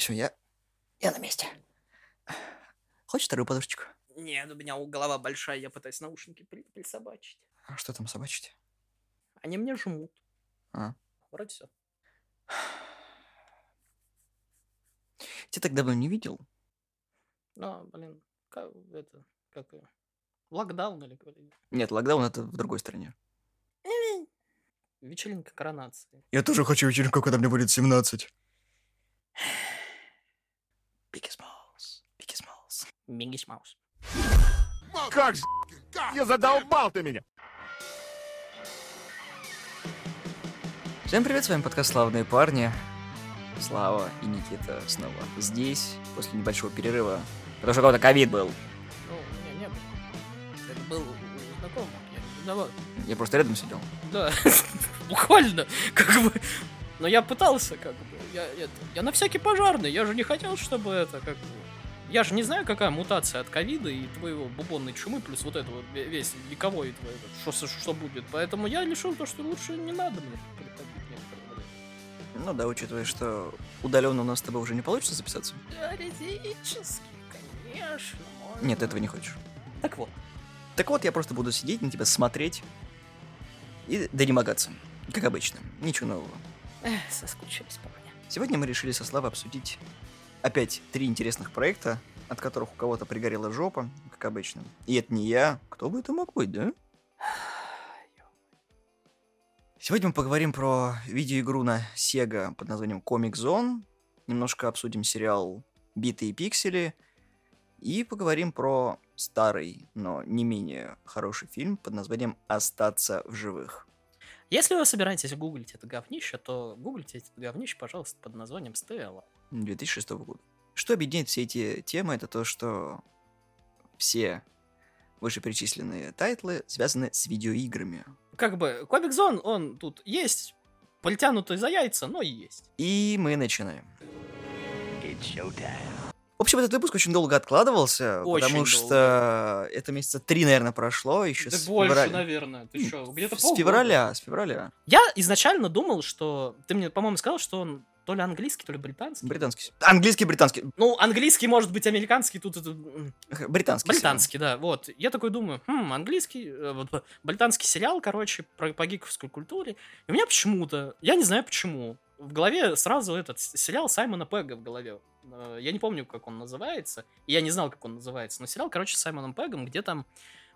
Все, я... Я на месте. Хочешь вторую подушечку? Нет, у меня голова большая, я пытаюсь наушники при- присобачить. А что там собачить? Они мне жмут. А. Вроде все. Тебя так давно не видел. Ну, блин, как это, как локдаун или говорили. Нет, локдаун это в другой стране. Вечеринка коронации. Я тоже хочу вечеринку, когда мне будет 17. Biggie Smalls. Biggie Smalls. Миггис Маус. Как же? Я задолбал ты меня! Всем привет, с вами подкаст «Славные парни». Слава и Никита снова здесь, после небольшого перерыва. Потому что у кого-то ковид был. Ну, не, не было. Это был у знакомых. Я не виноват. Я просто рядом сидел. Да, буквально, как бы. Но я пытался, как бы. Я, это, я на всякий пожарный. Я же не хотел, чтобы это, как бы. Я же не знаю, какая мутация от ковида и твоего бубонной чумы, плюс вот это вот ве- весь вековой твой, что, что будет. Поэтому я решил то, что лучше не надо мне. Ну да, учитывая, что удаленно у нас с тобой уже не получится записаться. Теоретически, конечно. можно. Нет, этого не хочешь. Так вот. Так вот, я просто буду сидеть на тебя, смотреть и донемогаться. Как обычно. Ничего нового. Эх, соскучились по мне. Сегодня мы решили со Славой обсудить опять три интересных проекта, от которых у кого-то пригорела жопа, как обычно. И это не я. Кто бы это мог быть, да? Сегодня мы поговорим про видеоигру на Sega под названием Comic Zone. Немножко обсудим сериал «Битые пиксели». И поговорим про старый, но не менее хороший фильм под названием «Остаться в живых». Если вы собираетесь гуглить это говнище, то гуглите это говнище, пожалуйста, под названием Stay Alive. 2006 года. Что объединяет все эти темы, это то, что все вышеперечисленные тайтлы связаны с видеоиграми. Как бы, Comix Zone, он тут есть, притянутый за яйца, но есть. И мы начинаем. В общем, этот выпуск очень долго откладывался, Очень потому долго. что это месяца три, наверное, прошло, еще Да с больше, февраля. наверное. Ты что, где-то С полгода. февраля, с февраля. Я изначально думал, что... Ты мне, по-моему, сказал, что он то ли английский, то ли британский. Британский. Английский, британский. Ну, английский, может быть, американский, тут это... Британский. Британский, да, вот. Я такой думаю, хм, английский, э, вот, британский сериал, короче, про, по гиковской культуре. И у меня почему-то, я не знаю почему, в голове сразу этот сериал Саймона Пегга в голове. Э, Я не помню, как он называется. и Я не знал, как он называется. Но сериал, короче, с Саймоном Пеггом, где там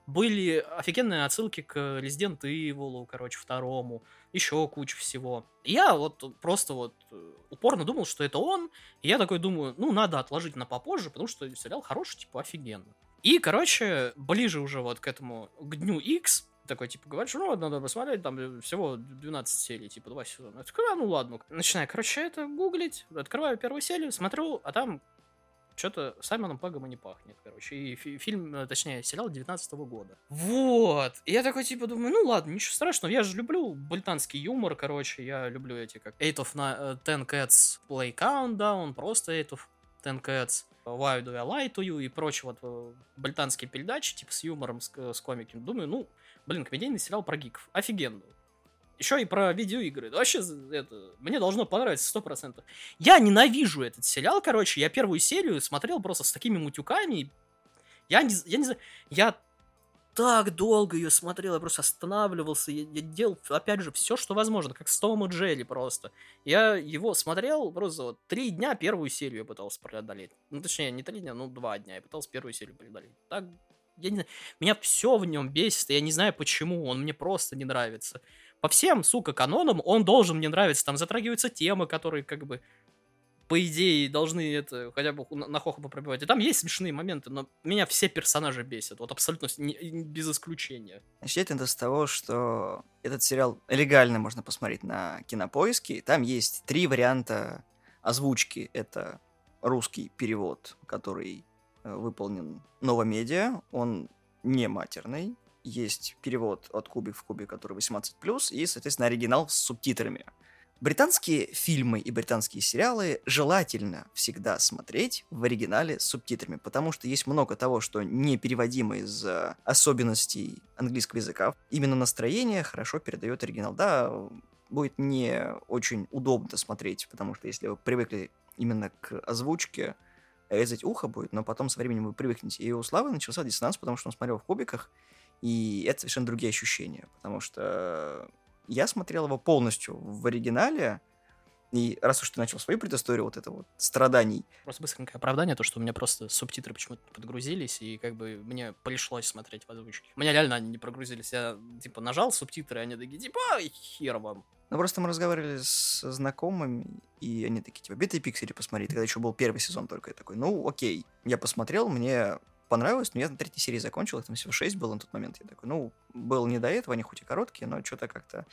были офигенные отсылки к Resident Evil, короче, второму, еще куча всего. И я вот просто вот э, упорно думал, что это он, и я такой думаю, ну, надо отложить на попозже, потому что сериал хороший, типа, офигенно. И, короче, ближе уже вот к этому, к дню X, такой, типа, говоришь, ну, надо посмотреть, там э, всего 12 серий, типа, два сезона. Я такой, а, ну, ладно. Начинаю, короче, это гуглить, открываю первую серию, смотрю, а там что-то Саймоном Пегом и не пахнет, короче. И фи- фильм, э, точнее, сериал 19 года. Вот. И я такой, типа, думаю, ну ладно, ничего страшного. Я же люблю британский юмор, короче. Я люблю эти, как Eight of Na- э, Ten Cats Play Countdown, просто Eight of Ten Cats Why Do I Lie to You и прочие вот э, британские передачи, типа, с юмором, с, с комиками. Думаю, ну, блин, комедийный сериал про гиков. Офигенно. Еще и про видеоигры. Вообще, это, мне должно понравиться сто процентов. Я ненавижу этот сериал, короче. Я первую серию смотрел просто с такими мутюками. Я не, я не знаю, я так долго ее смотрел, я просто останавливался, я, я делал, опять же, все, что возможно, как с Томом и Джерри просто. Я его смотрел просто вот три дня первую серию я пытался преодолеть. Ну, точнее, не три дня, ну, два дня я пытался первую серию преодолеть. Так, я не знаю, меня все в нем бесит, я не знаю почему, он мне просто не нравится. По всем, сука, канонам он должен мне нравиться, там затрагиваются темы, которые как бы по идее, должны это хотя бы на, хохма пробивать. И там есть смешные моменты, но меня все персонажи бесят. Вот абсолютно не- без исключения. Начать это с того, что этот сериал легально можно посмотреть на Кинопоиске. Там есть три варианта озвучки. Это русский перевод, который э, выполнен новомедиа. Он не матерный. Есть перевод от кубик в кубик, который 18+, и, соответственно, оригинал с субтитрами. Британские фильмы и британские сериалы желательно всегда смотреть в оригинале с субтитрами, потому что есть много того, что не переводимо из-за особенностей английского языка. Именно настроение хорошо передает оригинал. Да, будет не очень удобно смотреть, потому что если вы привыкли именно к озвучке резать ухо будет, но потом со временем вы привыкнете. И у Славы начался диссонанс, потому что он смотрел в кубиках, и это совершенно другие ощущения, потому что я смотрел его полностью в оригинале, и раз уж ты начал свою предысторию вот это вот страданий. Просто быстренькое оправдание, то, что у меня просто субтитры почему-то подгрузились, и как бы мне пришлось смотреть в озвучке. У меня реально они не прогрузились. Я, типа, нажал субтитры, и они такие, типа, ай, хер вам. Ну, просто мы разговаривали с знакомыми, и они такие, типа, битые пиксели посмотри. Тогда еще был первый сезон только. Я такой, ну, окей. Я посмотрел, мне понравилось, но я на третьей серии закончил, их там всего шесть было на тот момент. Я такой, ну, был не до этого, они хоть и короткие, но что-то как-то...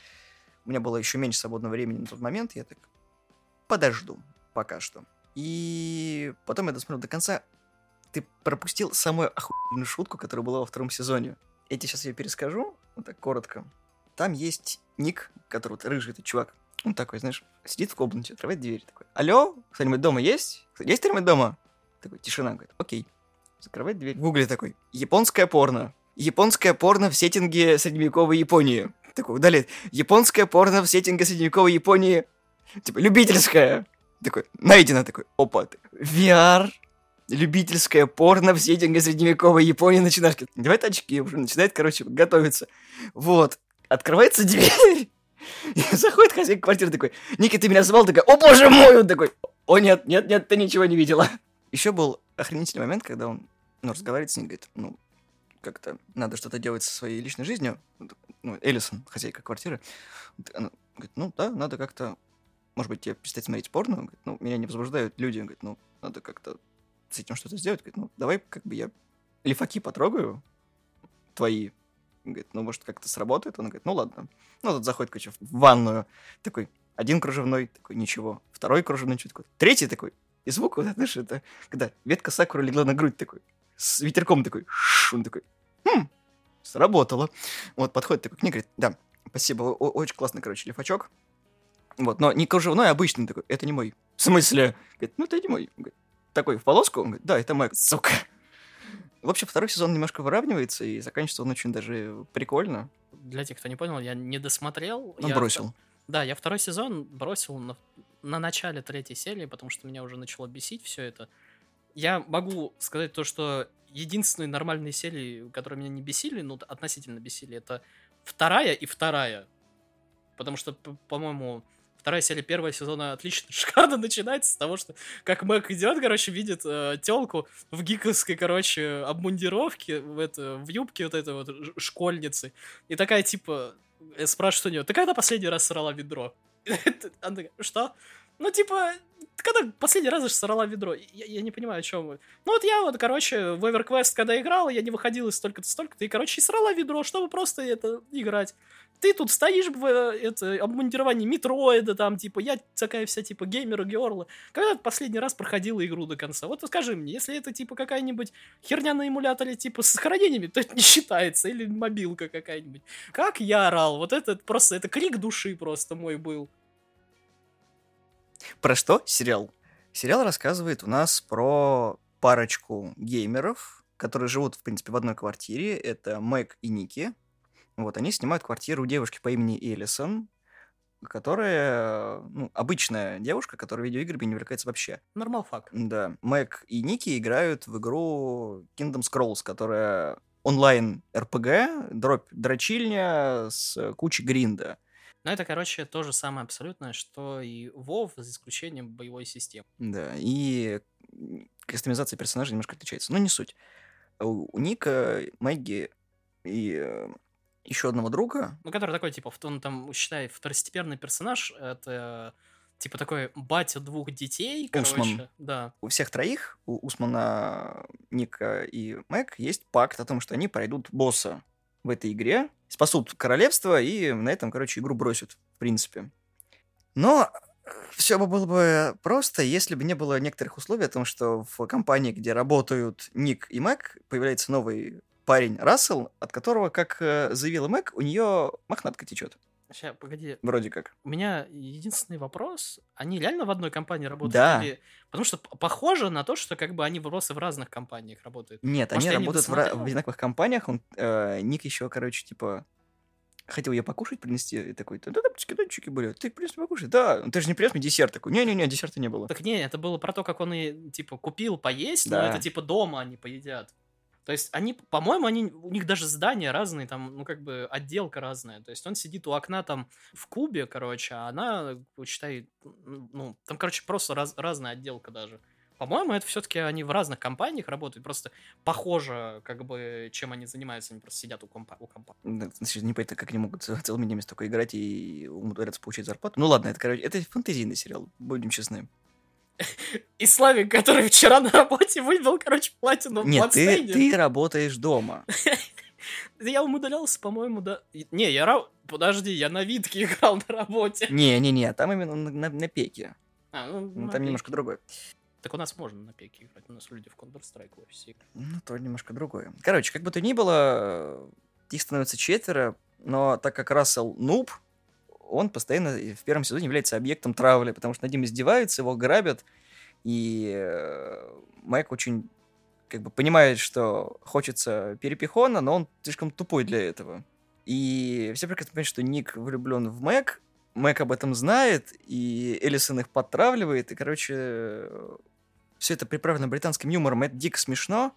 У меня было еще меньше свободного времени на тот момент, я так подожду пока что. И потом я досмотрел до конца. Ты пропустил самую охуенную шутку, которая была во втором сезоне. Я тебе сейчас ее перескажу, вот так коротко. Там есть ник, который вот рыжий этот чувак. Он такой, знаешь, сидит в комнате, открывает дверь, такой, алло, кто-нибудь дома есть? Есть кто-нибудь дома? Такой, тишина, говорит, окей. Закрывает дверь. В гугле такой, японское порно. Японское порно в сеттинге средневековой Японии. Такой, удалит. Японское порно в сеттинге средневековой Японии. Типа, любительское. Такой, найдено такой, опа, VR, любительское порно в сеттинге средневековой Японии начинаешь, надевает очки, уже начинает, короче, готовиться. Вот, открывается дверь, заходит хозяин квартиры такой, Ники, ты меня звал? Такой, о боже мой! Он такой, о нет, нет, нет, ты ничего не видела. Еще был охренительный момент, когда он, ну, разговаривает с ней, говорит, ну, как-то надо что-то делать со своей личной жизнью. Ну, Эллисон, хозяйка квартиры, она говорит, ну да, надо как-то может быть, тебе перестать смотреть порно? Говорит, ну, меня не возбуждают люди. Говорит, ну, надо как-то с этим что-то сделать. Говорит, ну, давай как бы я лифаки потрогаю твои. Говорит, ну, может, как-то сработает? Он говорит, ну, ладно. Ну, тут заходит, короче, в ванную. Такой, один кружевной, такой, ничего. Второй кружевной, что такое. Третий такой. И звук, вот, знаешь, это, когда ветка сакуры легла на грудь такой, с ветерком такой, ш, он такой, хм, сработало. Вот, подходит такой к ней, говорит, да, спасибо, очень классный, короче, лифачок. Вот, но не кружевной, а обычный такой. Это не мой. В смысле? Говорит, ну это не мой. Говорит, такой в полоску? Он говорит, да, это мой. Сука. В общем, второй сезон немножко выравнивается, и заканчивается он очень даже прикольно. Для тех, кто не понял, я не досмотрел. Он я... бросил. Да, я второй сезон бросил на, на начале третьей серии, потому что меня уже начало бесить все это. Я могу сказать то, что единственные нормальные серии, которые меня не бесили, ну, относительно бесили, это вторая и вторая. Потому что, по-моему, Вторая серия первого сезона отлично, шикарно начинается с того, что как Мэг идет, короче, видит э, телку в гиковской, короче, обмундировке, в, это, в юбке вот этой вот школьницы. И такая, типа, э, спрашивает у нее, ты когда последний раз срала ведро? Она такая, что? Ну, типа, когда последний раз же сорала ведро? Я, я не понимаю, о чем вы. Ну, вот я вот, короче, в EverQuest, когда играл, я не выходил из столько-то, столько-то, и, короче, срала ведро, чтобы просто это играть ты тут стоишь в э, это, обмундировании метроида, там, типа, я такая вся, типа, геймер герла. Когда ты последний раз проходила игру до конца? Вот скажи мне, если это, типа, какая-нибудь херня на эмуляторе, типа, с сохранениями, то это не считается, или мобилка какая-нибудь. Как я орал, вот это просто, это крик души просто мой был. Про что сериал? Сериал рассказывает у нас про парочку геймеров, которые живут, в принципе, в одной квартире. Это Мэг и Ники. Вот, они снимают квартиру у девушки по имени Элисон, которая, ну, обычная девушка, которая видеоиграми не увлекается вообще. Нормал факт. Да. Мэг и Ники играют в игру Kingdom Scrolls, которая онлайн РПГ, дробь дрочильня с кучей гринда. Ну, это, короче, то же самое абсолютно, что и WoW, за исключением боевой системы. Да, и кастомизация персонажей немножко отличается. Но не суть. У, у Ника, Мэгги и э, еще одного друга. Ну, который такой, типа, он там, считай, второстепенный персонаж, это типа такой батя двух детей, короче. Усман. Да. У всех троих, у Усмана, Ника и Мэг, есть пакт о том, что они пройдут босса в этой игре, спасут королевство и на этом, короче, игру бросят, в принципе. Но все бы было бы просто, если бы не было некоторых условий о том, что в компании, где работают Ник и Мэг, появляется новый парень Рассел, от которого, как э, заявила Мэг, у нее мохнатка течет. Сейчас, погоди. Вроде как. У меня единственный вопрос. Они реально в одной компании работают? Да. Или... Потому что похоже на то, что как бы они просто в разных компаниях работают. Нет, Может, они работают в, в одинаковых компаниях. Он, э, Ник еще, короче, типа хотел я покушать принести, и такой, да, да, чики были, ты принес покушать? Да, ты же не принес мне десерт такой. Не-не-не, десерта не было. Так не, это было про то, как он и, типа, купил поесть, но Да. это, типа, дома они поедят. То есть они, по-моему, они, у них даже здания разные, там, ну, как бы, отделка разная. То есть он сидит у окна там в кубе, короче, а она, считай, ну, там, короче, просто раз- разная отделка даже. По-моему, это все-таки они в разных компаниях работают, просто похоже, как бы, чем они занимаются, они просто сидят у компа. У компа. Значит, непонятно, как они могут целыми днями столько играть и умудряться получить зарплату. Ну ладно, это, короче, это фэнтезийный сериал, будем честны. И Славик, который вчера на работе выбил, короче, платину в Нет, ты, ты работаешь дома. Я умудрялся, по-моему, да. Не, я ра- Подожди, я на Витке играл на работе. Не-не-не, там именно на, на- на пеке. А, ну, Ну, там немножко пеке. другое. Так у нас можно на пеке играть. У нас люди в Counter-Strike в офисе играют. Ну, то немножко другое. Короче, как бы то ни было, их становится четверо, но так как Рассел нуб, он постоянно в первом сезоне является объектом травли, потому что над ним издеваются, его грабят, и э, Майк очень как бы понимает, что хочется перепихона, но он слишком тупой для этого. И все прекрасно понимают, что Ник влюблен в Мэг, Мэг об этом знает, и Эллисон их подтравливает, и, короче, все это приправлено британским юмором, это дико смешно,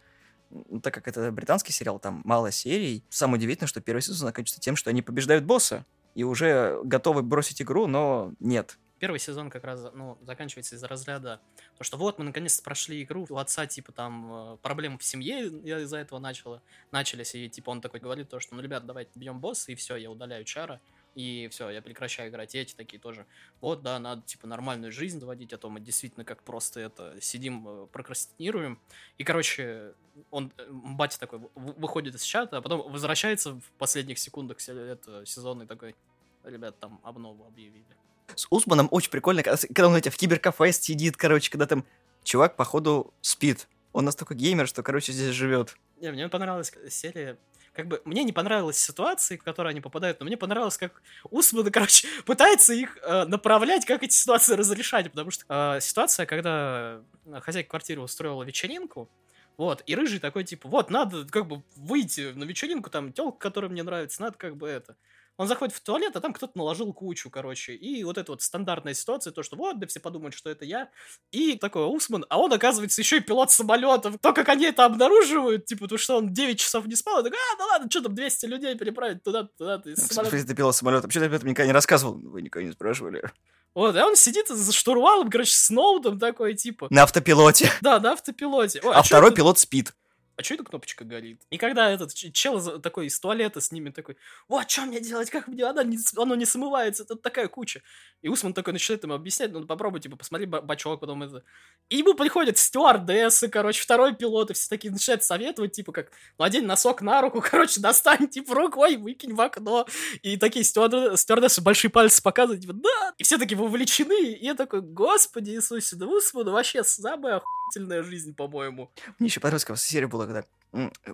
ну, так как это британский сериал, там мало серий. Самое удивительное, что первый сезон заканчивается тем, что они побеждают босса, и уже готовы бросить игру, но нет. Первый сезон как раз, ну, заканчивается из-за разряда. То, что вот мы наконец-то прошли игру, у отца, типа, там, э, проблемы в семье из-за этого начала, начались, и, типа, он такой говорит то, что, ну, ребят, давайте бьем босса, и все, я удаляю чара, и все, я прекращаю играть. И эти такие тоже, вот, да, надо, типа, нормальную жизнь доводить, а то мы действительно как просто это сидим, э, прокрастинируем. И, короче, он, э, батя такой вы- выходит из чата, а потом возвращается в последних секундах се- это, сезона и такой, ребят, там обнову объявили. С Усманом очень прикольно, когда, когда он знаете, в киберкафе сидит, короче, когда там чувак, походу, спит. Он настолько геймер, что, короче, здесь живет. Не, мне понравилась серия. Как бы мне не понравилась ситуация, в которой они попадают, но мне понравилось, как Усман, короче, пытается их э, направлять, как эти ситуации разрешать. Потому что э, ситуация, когда хозяйка квартиры устроила вечеринку, вот, и рыжий такой, типа, вот, надо как бы выйти на вечеринку, там, телка, которая мне нравится, надо как бы это. Он заходит в туалет, а там кто-то наложил кучу, короче. И вот эта вот стандартная ситуация, то, что вот, да все подумают, что это я. И такой Усман, а он, оказывается, еще и пилот самолетов. То, как они это обнаруживают, типа, то, что он 9 часов не спал, и такой, а, да ладно, что там, 200 людей переправить туда-то, туда-то. В самолета». смысле, ты пилот самолета? Почему ты об этом никогда не рассказывал? Вы никогда не спрашивали. Вот, и он сидит за штурвалом, короче, с ноутом такой, типа, На автопилоте. да, на автопилоте. Ой, А чё второй это- пилот спит. А что эта кнопочка горит? И когда этот чел такой из туалета с ними такой, вот, что мне делать, как мне, она не, оно не смывается, тут такая куча. И Усман такой начинает ему объяснять, ну, попробуй, типа, посмотри, ба- бачок, потом это... И ему приходят стюардессы, короче, второй пилот, и все такие начинают советовать, типа, как, ну, одень носок на руку, короче, достань, типа, рукой, выкинь в окно. И такие стюард- стюардессы большие пальцы показывают, типа, да! И все такие вовлечены, и я такой, господи Иисусе, да Усман вообще самая охуительная жизнь, по-моему. Мне еще понравилась какая серия была, когда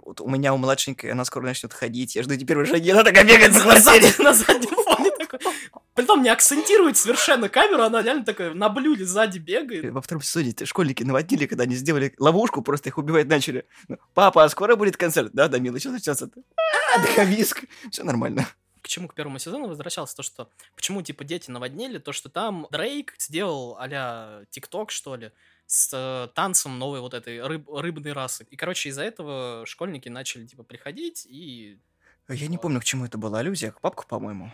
вот у меня у младшенькой, она скоро начнет ходить, я жду эти первые шаги, она такая бегает за квартире. на заднем фоне такой. Притом не акцентирует совершенно камеру, она реально такая на блюде сзади бегает. Во втором сезоне школьники наводили, когда они сделали ловушку, просто их убивать начали. Ну, Папа, а скоро будет концерт? Да, да, милый, что начнется? Дыховиск. Все нормально. К чему к первому сезону возвращался, то что почему типа дети наводнели, то что там Дрейк сделал а-ля ТикТок, что ли, с э, танцем новой вот этой рыб- рыбной расы. И, короче, из-за этого школьники начали типа приходить и Я не помню, к чему это была аллюзия, к папку, по-моему.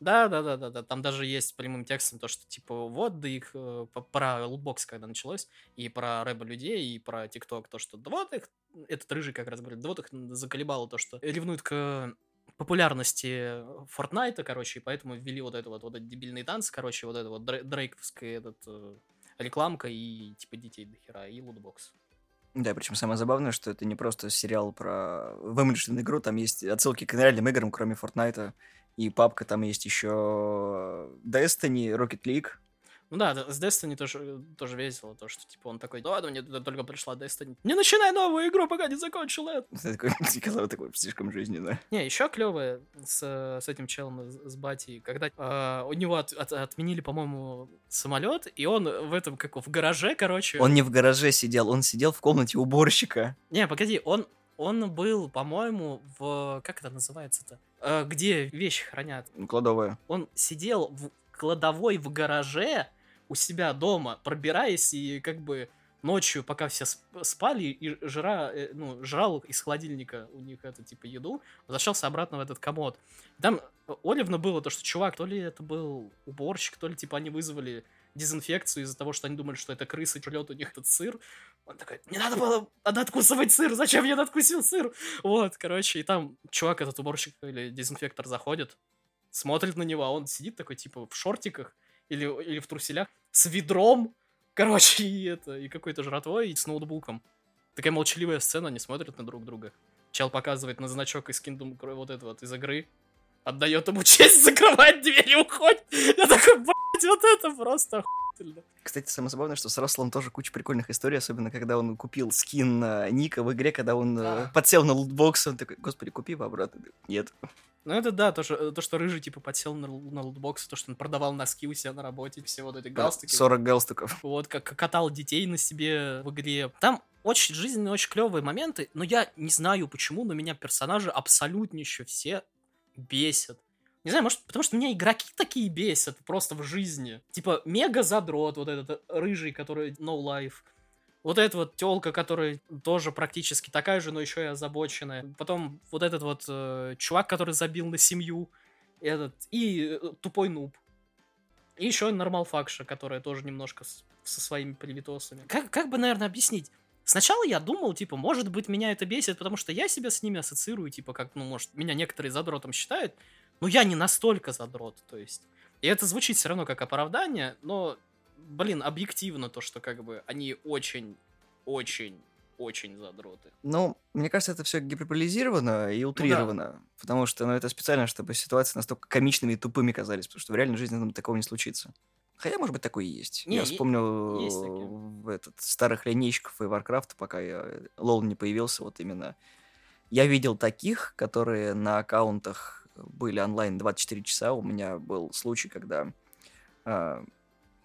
Да, да, да, да, да. Там даже есть прямым текстом то, что типа вот да их э, про лутбокс, когда началось, и про рэба людей, и про ТикТок, то, что да вот их, этот рыжий как раз говорит, да вот их заколебало то, что ревнуют к популярности Фортнайта, короче, и поэтому ввели вот это вот, вот этот дебильный танц, короче, вот это вот Дрей- дрейковская этот, э, рекламка и типа детей до хера, и лутбокс. Да, причем самое забавное, что это не просто сериал про вымышленную игру, там есть отсылки к реальным играм, кроме Фортнайта и папка, там есть еще Destiny, Rocket League. Ну да, с Destiny тоже, тоже весело, то, что типа он такой, да ладно, мне только пришла Destiny. Не начинай новую игру, пока не закончил это. Такой, Николай такой слишком жизненно. Не, еще клевое с, с этим челом, с, с Батей, когда э, у него от- от- отменили, по-моему, самолет, и он в этом, как в гараже, короче. Он не в гараже сидел, он сидел в комнате уборщика. Не, погоди, он, он был, по-моему, в... Как это называется-то? э, где вещи хранят. Кладовая. Он сидел в кладовой в гараже у себя дома, пробираясь и как бы ночью, пока все сп- спали, и жра, э, ну, жрал из холодильника у них это, типа, еду, возвращался обратно в этот комод. Там э, Оливно было то, что чувак, то ли это был уборщик, то ли, типа, они вызвали дезинфекцию из-за того, что они думали, что это крысы жрет у них этот сыр. Он такой, не надо было надо откусывать сыр, зачем я надкусил сыр? Вот, короче, и там чувак, этот уборщик или дезинфектор заходит, смотрит на него, а он сидит такой, типа, в шортиках или, или в труселях с ведром, короче, и это, и какой-то жратвой, и с ноутбуком. Такая молчаливая сцена, они смотрят на друг друга. Чел показывает на значок из Kingdom вот это вот из игры, отдает ему честь, закрывает дверь и уходит. Я такой, блядь, вот это просто охуительно. Кстати, самое забавное, что с Расселом тоже куча прикольных историй, особенно когда он купил скин э, Ника в игре, когда он э, Да. подсел на лутбокс, он такой, господи, купи его обратно. Нет. Ну это да, то, что, то, что Рыжий, типа, подсел на, на лутбокс, то, что он продавал носки у себя на работе, все вот эти галстуки. 40 галстуков. Вот, как как катал детей на себе в игре. Там очень жизненные, очень клевые моменты, но я не знаю почему, но меня персонажи абсолютнейше все бесят. Не знаю, может, потому что меня игроки такие бесят просто в жизни. Типа, мега задрот, вот этот э, рыжий, который no life. Вот эта вот телка, которая тоже практически такая же, но еще и озабоченная. Потом вот этот вот э, чувак, который забил на семью. Этот. И э, тупой нуб. И еще нормал факша, которая тоже немножко с- со своими привитосами. Как, как бы, наверное, объяснить? Сначала я думал, типа, может быть, меня это бесит, потому что я себя с ними ассоциирую, типа, как, ну, может, меня некоторые задротом считают, но я не настолько задрот, то есть. И это звучит все равно как оправдание, но, блин, объективно то, что, как бы, они очень, очень, очень задроты. Ну, мне кажется, это все гиперболизировано и утрировано. Потому что, ну, это специально, чтобы ситуации настолько комичными и тупыми казались, потому что в реальной жизни ну, такого не случится. Хотя, может быть, такое и есть. Не, я вспомнил есть такие. этот, старых линейщиков и Warcraft, пока я лол не появился, вот именно. Я видел таких, которые на аккаунтах были онлайн 24 часа. У меня был случай, когда а,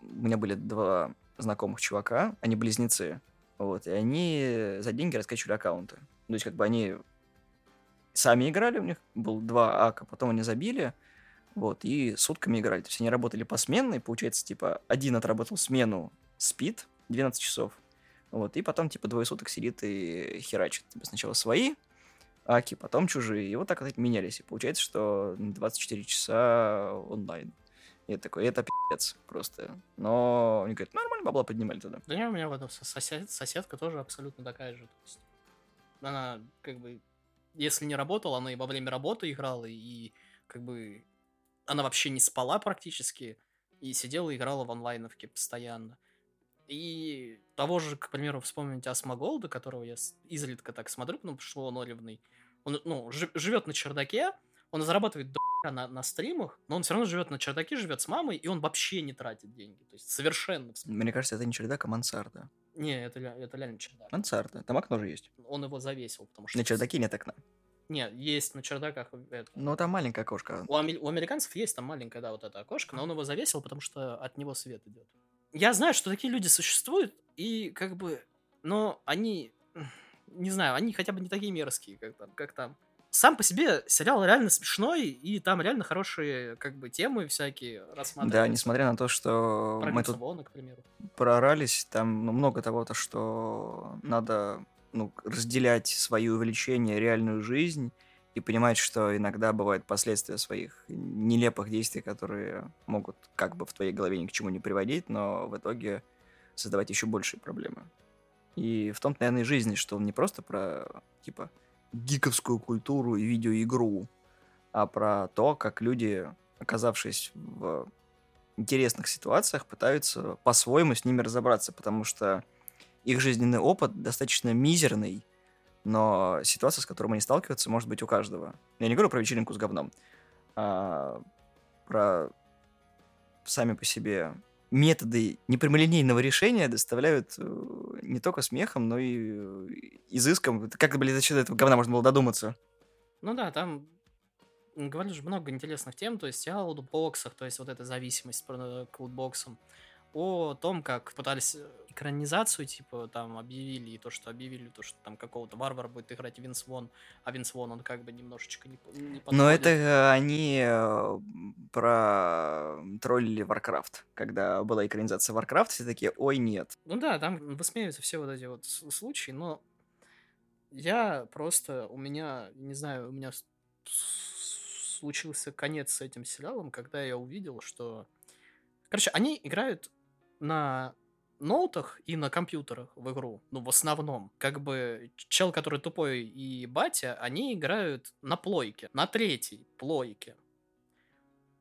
у меня были два знакомых чувака, они близнецы, вот, и они за деньги раскачивали аккаунты. То есть, как бы они сами играли, у них был два ака, потом они забили, вот, и сутками играли. То есть они работали посменно, и получается, типа, один отработал смену, спит 12 часов, вот, и потом, типа, двое суток сидит и херачит. Типа, сначала свои аки, потом чужие. И вот так вот менялись. И получается, что 24 часа онлайн. И я такой, это пи***ц просто. Но они говорят, нормально бабла поднимали тогда. Да не, у меня вот сосед, соседка тоже абсолютно такая же. То есть она как бы, если не работала, она и во время работы играла, и как бы она вообще не спала практически, и сидела и играла в онлайновке постоянно. И того же, к примеру, вспомнить Асмоголда, которого я изредка так смотрю, потому что он оливный. Он, ну, жи- живет на чердаке, он зарабатывает до на, на стримах, но он все равно живет на чердаке, живет с мамой, и он вообще не тратит деньги. То есть совершенно. Мне кажется, это не чердак, а мансарда. Не, это, это реально чердак. Мансарда. Там окно же есть. Он его завесил, потому что... На чердаке нет окна. Не, есть на чердаках... это, Ну, там маленькое окошко. У, аме- у американцев есть там маленькое, да, вот это окошко, но он его завесил, потому что от него свет идет. Я знаю, что такие люди существуют, и как бы... Но они... Не знаю, они хотя бы не такие мерзкие, как там. Как там. Сам по себе сериал реально смешной, и там реально хорошие как бы темы всякие рассматриваются. Да, несмотря на то, что Про мы тут Вона, к примеру. проорались, там ну, много того-то, что надо ну, разделять свои увлечения, реальную жизнь и понимать, что иногда бывают последствия своих нелепых действий, которые могут как бы в твоей голове ни к чему не приводить, но в итоге создавать еще большие проблемы. И в том-то, наверное, и жизнь, что он не просто про, типа, гиковскую культуру и видеоигру, а про то, как люди, оказавшись в интересных ситуациях, пытаются по-своему с ними разобраться, потому что их жизненный опыт достаточно мизерный, но ситуация, с которой они сталкиваются, может быть у каждого. Я не говорю про вечеринку с говном, а про сами по себе методы непрямолинейного решения доставляют э, не только смехом, но и э, изыском. Как, блин, до этого говна можно было додуматься? Ну да, там говорили же много интересных тем, то есть о лутбоксах, то есть вот эта зависимость про- к лутбоксам, о том, как пытались э, экранизацию, типа, там, объявили, и то, что объявили, то, что там какого-то варвара будет играть Винс Вон, а Винс Вон, он как бы немножечко не, не Но подходит. это э, они э, про троллили Warcraft. Когда была экранизация Warcraft, все такие, ой, нет. Ну да, там высмеиваются все вот эти вот случаи, но я просто, у меня, не знаю, у меня случился конец с этим сериалом, когда я увидел, что... Короче, они играют на ноутах и на компьютерах в игру, ну, в основном. Как бы чел, который тупой, и батя, они играют на плойке, на третьей плойке.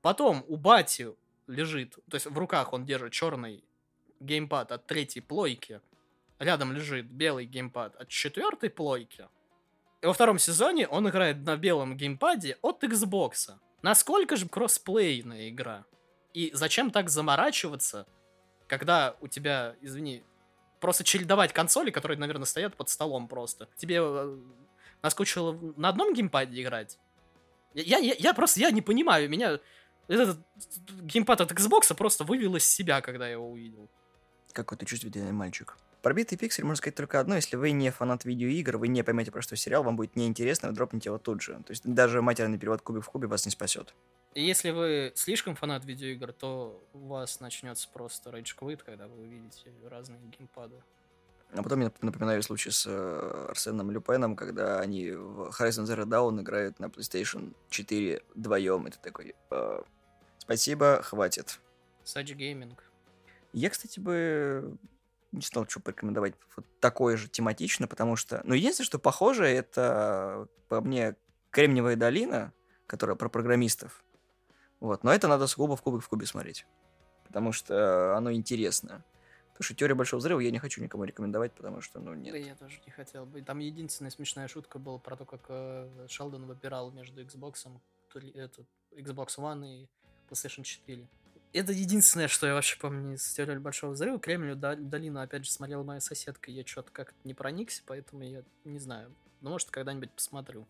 Потом у бати лежит, то есть в руках он держит черный геймпад от третьей плойки, рядом лежит белый геймпад от четвертой плойки. И во втором сезоне он играет на белом геймпаде от Xbox. Насколько же кроссплейная игра? И зачем так заморачиваться, когда у тебя, извини, просто чередовать консоли, которые, наверное, стоят под столом просто. Тебе э, наскучило на одном геймпаде играть? Я, я, я просто, я не понимаю, меня этот геймпад от Xbox просто вывел из себя, когда я его увидел. Какой ты чувствительный мальчик. Пробитый пиксель можно сказать только одно. Если вы не фанат видеоигр, вы не поймете, про что сериал, вам будет неинтересно, вы дропнете его тут же. То есть даже матерный перевод кубик в кубе вас не спасет. И если вы слишком фанат видеоигр, то у вас начнется просто рейдж квит, когда вы увидите разные геймпады. А потом я напоминаю случай с э, Арсеном Люпеном, когда они в Horizon Zero Dawn играют на PlayStation 4 вдвоем. Это такой, э, спасибо, хватит. Сач гейминг. Я, кстати, бы не знал, что порекомендовать вот такое же тематично, потому что... Ну, единственное, что похоже, это, по мне, Кремниевая долина, которая про программистов. Вот, но это надо сугубо в кубик в кубе смотреть. Потому что оно интересно. Потому что теория большого взрыва я не хочу никому рекомендовать, потому что, ну, нет. Да я тоже не хотел бы. Там единственная смешная шутка была про то, как э, Шелдон выбирал между Xbox, этот, Xbox One и PlayStation 4. Это единственное, что я вообще помню из теории большого взрыва. Кремниевую дол- долину, опять же, смотрела моя соседка. Я что-то как-то не проникся, поэтому я не знаю. Ну, может, когда-нибудь посмотрю.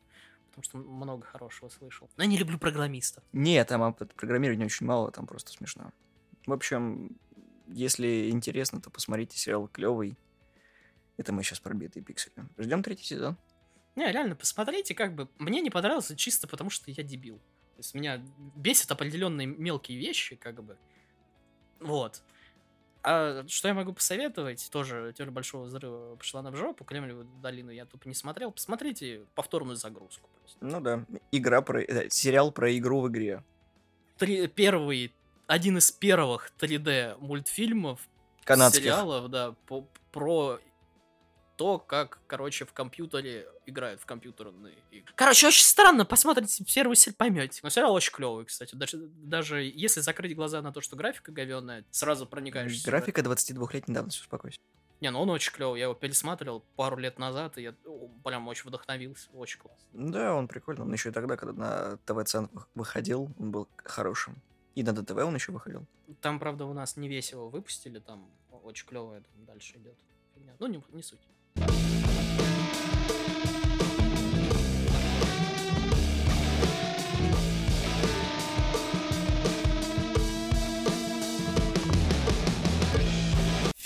Потому что много хорошего слышал. Но я не люблю программистов. Нет, там программирования очень мало, там просто смешно. В общем, если интересно, то посмотрите сериал клевый. Это мы сейчас пробитые пиксели. Ждем третий сезон. Не, реально, посмотрите, как бы. Мне не понравилось чисто потому, что я дебил. То есть меня бесит определенные мелкие вещи, как бы. Вот. А что я могу посоветовать? Тоже теория большого взрыва пошла на в жопу. Кремниевую долину я тупо не смотрел. Посмотрите повторную загрузку просто. Ну да, игра про... э, сериал про игру в игре. Три, первый, один из первых 3D мультфильмов, Канадских. сериалов, да, по- про то, как, короче, в компьютере играют в компьютерные игры. Короче, очень странно, посмотрите первый сериал, поймете. Но сериал очень клевый, кстати. Даже, даже если закрыть глаза на то, что графика говенная, сразу проникаешься. в Графика 22-летней давности, успокойся. Не, ну он очень клевый. Я его пересматривал пару лет назад, и я прям очень вдохновился. Очень классно. Да, он прикольный. Он еще и тогда, когда на ТВ-цен выходил, он был хорошим. И на ДТВ он еще выходил. Там, правда, у нас не весело выпустили, там очень клевое там дальше идет. Ну, не, не суть.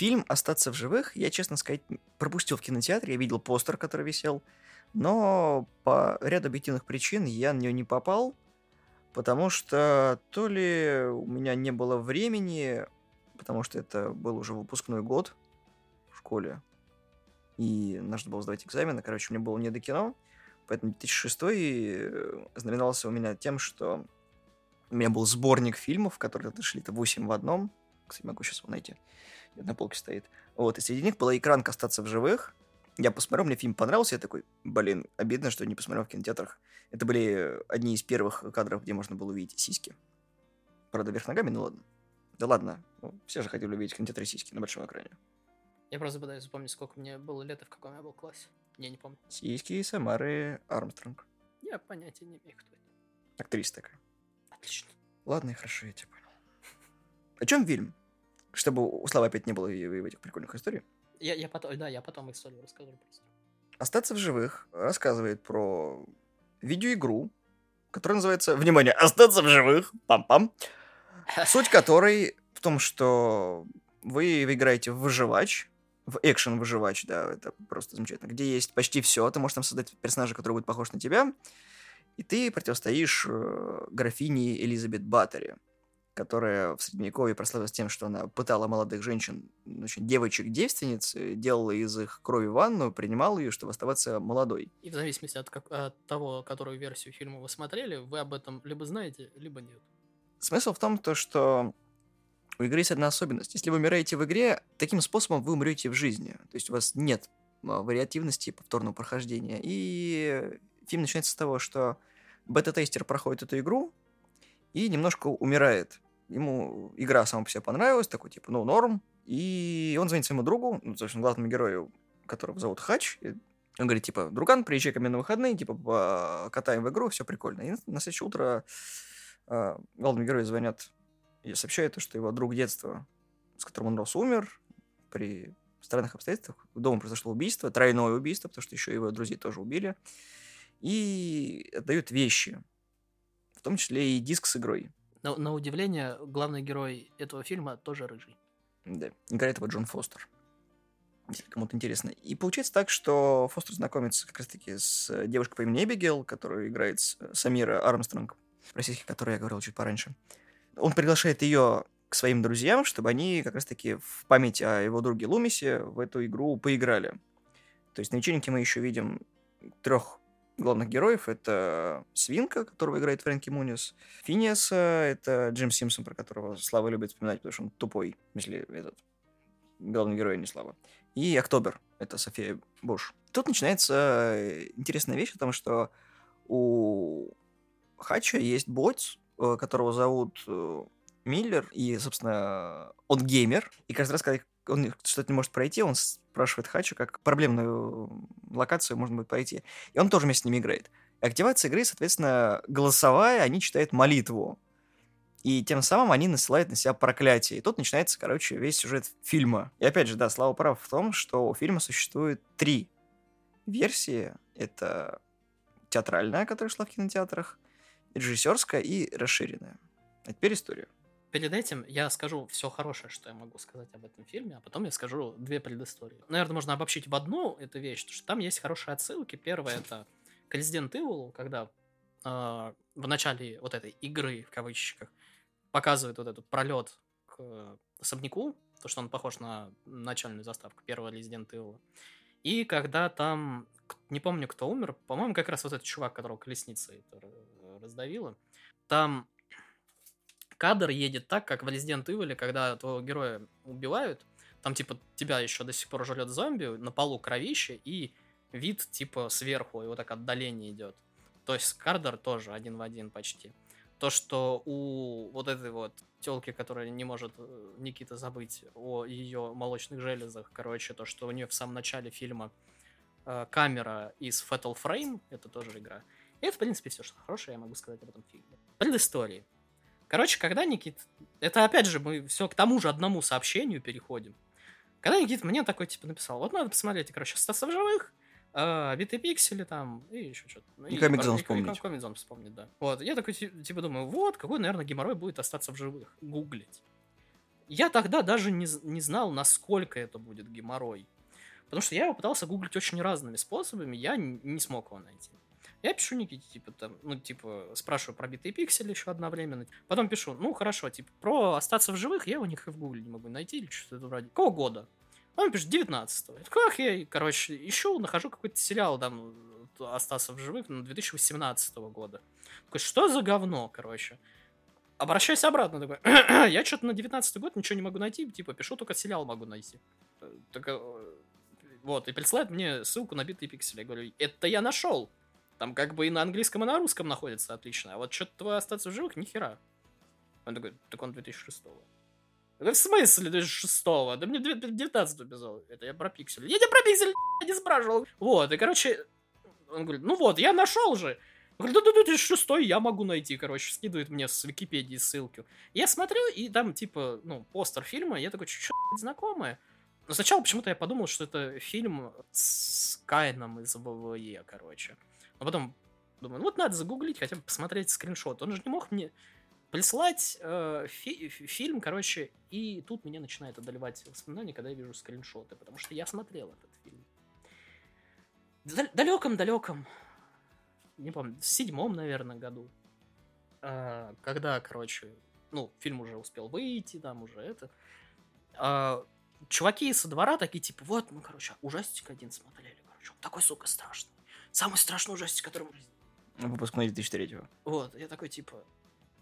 Фильм «Остаться в живых» я, честно сказать, пропустил в кинотеатре. Я видел постер, который висел. Но по ряду объективных причин я на нее не попал. Потому что то ли у меня не было времени, потому что это был уже выпускной год в школе. И нужно было сдавать экзамены. Короче, мне было не до кино. Поэтому 2006 э, знаменовался у меня тем, что у меня был сборник фильмов, которые отошли-то 8 в одном. Кстати, могу сейчас его найти. На полке стоит. Вот, и среди них была экранка «Остаться в живых». Я посмотрел, мне фильм понравился, я такой, блин, обидно, что не посмотрел в кинотеатрах. Это были одни из первых кадров, где можно было увидеть сиськи. Правда, вверх ногами, ну ладно. Да ладно, ну, все же хотели увидеть в кинотеатре сиськи на большом экране. Я просто пытаюсь вспомнить, сколько мне было лет и в каком я был классе. Я не помню. Сиськи Самары Армстронг. Я понятия не имею, кто это. Актриса такая. Отлично. Ладно, хорошо, я тебя понял. О чем фильм? Чтобы у Славы опять не было и в этих прикольных историй. Я, я потом, да, я потом историю расскажу просто. Остаться в живых рассказывает про видеоигру, которая называется, внимание, Остаться в живых, пам-пам, суть которой в том, что вы играете в выживач, в экшен выживач, да, это просто замечательно, где есть почти все, ты можешь там создать персонажа, который будет похож на тебя, и ты противостоишь э, графине Элизабет Баттери, которая в Средневековье прославилась тем, что она пытала молодых женщин, очень девочек-девственниц, э, делала из их крови ванну, принимала ее, чтобы оставаться молодой. И в зависимости от, как, от того, которую версию фильма вы смотрели, вы об этом либо знаете, либо нет. Смысл в том, то, что у игры есть одна особенность. Если вы умираете в игре, таким способом вы умрете в жизни. То есть у вас нет а, вариативности повторного прохождения. И фильм начинается с того, что бета-тестер проходит эту игру и немножко умирает. Ему игра сама по себе понравилась, такой типа, ну, норм. И он звонит своему другу, ну, собственно, главному герою, которого зовут Хач. И он говорит, типа, друган, приезжай ко мне на выходные, типа, катаем в игру, все прикольно. И на следующее утро э, главному герою звонят и сообщает, что его друг детства, с которым он рос, умер при странных обстоятельствах. Дома произошло убийство, тройное убийство, потому что еще его друзей тоже убили. И отдают вещи, в том числе и диск с игрой. На, на удивление, главный герой этого фильма тоже рыжий. Да, играет его Джон Фостер. Если кому-то интересно. И получается так, что Фостер знакомится как раз-таки с девушкой по имени Эбигел, которую играет Самира Армстронг, российский, о которой я говорил чуть пораньше. Он приглашает ее к своим друзьям, чтобы они как раз-таки в память о его друге Лумисе в эту игру поиграли. То есть на вечеринке мы еще видим трех главных героев. Это Свинка, которого играет Фрэнки Мунис. Финиаса, это Джим Симпсон, про которого Слава любит вспоминать, потому что он тупой, если этот главный герой, а не Слава. И Октобер, это София Буш. Тут начинается э, интересная вещь, потому что у Хача есть бот, Э, которого зовут э, Миллер, и, собственно, он геймер, и каждый раз, когда он что-то не может пройти, он спрашивает Хачу, как проблемную локацию можно будет пройти. И он тоже вместе с ними играет. Активация игры, соответственно, голосовая, они читают молитву. И тем самым они насылают на себя проклятие. И тут начинается, короче, весь сюжет фильма. И опять же, да, Слава прав в том, что у фильма существует три версии. Это театральная, которая шла в кинотеатрах, режиссерская и расширенная. А теперь история. Перед этим я скажу все хорошее, что я могу сказать об этом фильме, а потом я скажу две предыстории. Наверное, можно обобщить в одну эту вещь, потому что там есть хорошие отсылки. Первое это к Resident Evil, когда э, в начале вот этой игры, в кавычках, показывает вот этот пролет к особняку, то, что он похож на начальную заставку первого Resident Evil. И когда там, не помню, кто умер, по-моему, как раз вот этот чувак, которого колесница раздавило. Там кадр едет так, как в Resident Evil, когда твоего героя убивают, там, типа, тебя еще до сих пор жрет зомби, на полу кровище, и вид, типа, сверху, и вот так отдаление идет. То есть кадр тоже один в один почти. То, что у вот этой вот телки, которая не может э, Никита забыть о ее молочных железах, короче, то, что у нее в самом начале фильма э, камера из Fatal Frame, это тоже игра, и в принципе, все, что хорошее я могу сказать об этом фильме. Предыстории. Короче, когда Никит... Это, опять же, мы все к тому же одному сообщению переходим. Когда Никит мне такой, типа, написал, вот надо посмотреть, короче, «Остаться в живых», э, «Битые пиксели» там, и еще что-то. Ну, и, и Комик Зон вспомнить. И Комик Зон вспомнить, да. Вот, я такой, типа, думаю, вот, какой, наверное, геморрой будет остаться в живых. Гуглить. Я тогда даже не, не знал, насколько это будет геморрой. Потому что я его пытался гуглить очень разными способами, я не смог его найти. Я пишу Никите, типа, там, ну, типа, спрашиваю про битые пиксели еще одновременно. Потом пишу, ну, хорошо, типа, про остаться в живых я его никак в гугле не могу найти или что-то вроде. Какого года? Он пишет 19-го. Как я, короче, ищу, нахожу какой-то сериал, там, остаться в живых, ну, 2018 года. Такой, что за говно, короче? Обращаюсь обратно, такой, я что-то на 19 год ничего не могу найти, типа, пишу, только сериал могу найти. Так, вот, и присылает мне ссылку на битые пиксели. Я говорю, это я нашел. Там как бы и на английском, и на русском находится отлично. А вот что-то остаться в живых, нихера. Он такой, так он 2006-го. Да в смысле 2006-го? Да мне 19 эпизод. Это я про пиксель. Я не про пиксель не спрашивал. Вот, и короче, он говорит, ну вот, я нашел же. Говорит, да, да, да, шестой я могу найти, короче, скидывает мне с Википедии ссылку. Я смотрю, и там, типа, ну, постер фильма, я такой, что знакомое. Но сначала почему-то я подумал, что это фильм с Кайном из ВВЕ, короче. А потом думаю, ну вот надо загуглить, хотя бы посмотреть скриншот. Он же не мог мне прислать э, фи- фи- фильм, короче, и тут меня начинает одолевать воспоминания, когда я вижу скриншоты, потому что я смотрел этот фильм. Далеком-далеком, не помню, в седьмом, наверное, году, э, когда, короче, ну, фильм уже успел выйти, там уже это, э, чуваки со двора такие, типа, вот, мы, короче, ужастик один смотрели, короче, он такой, сука, страшный. Самый страшный ужастик, который Выпускной 2003-го. вот, я такой, типа,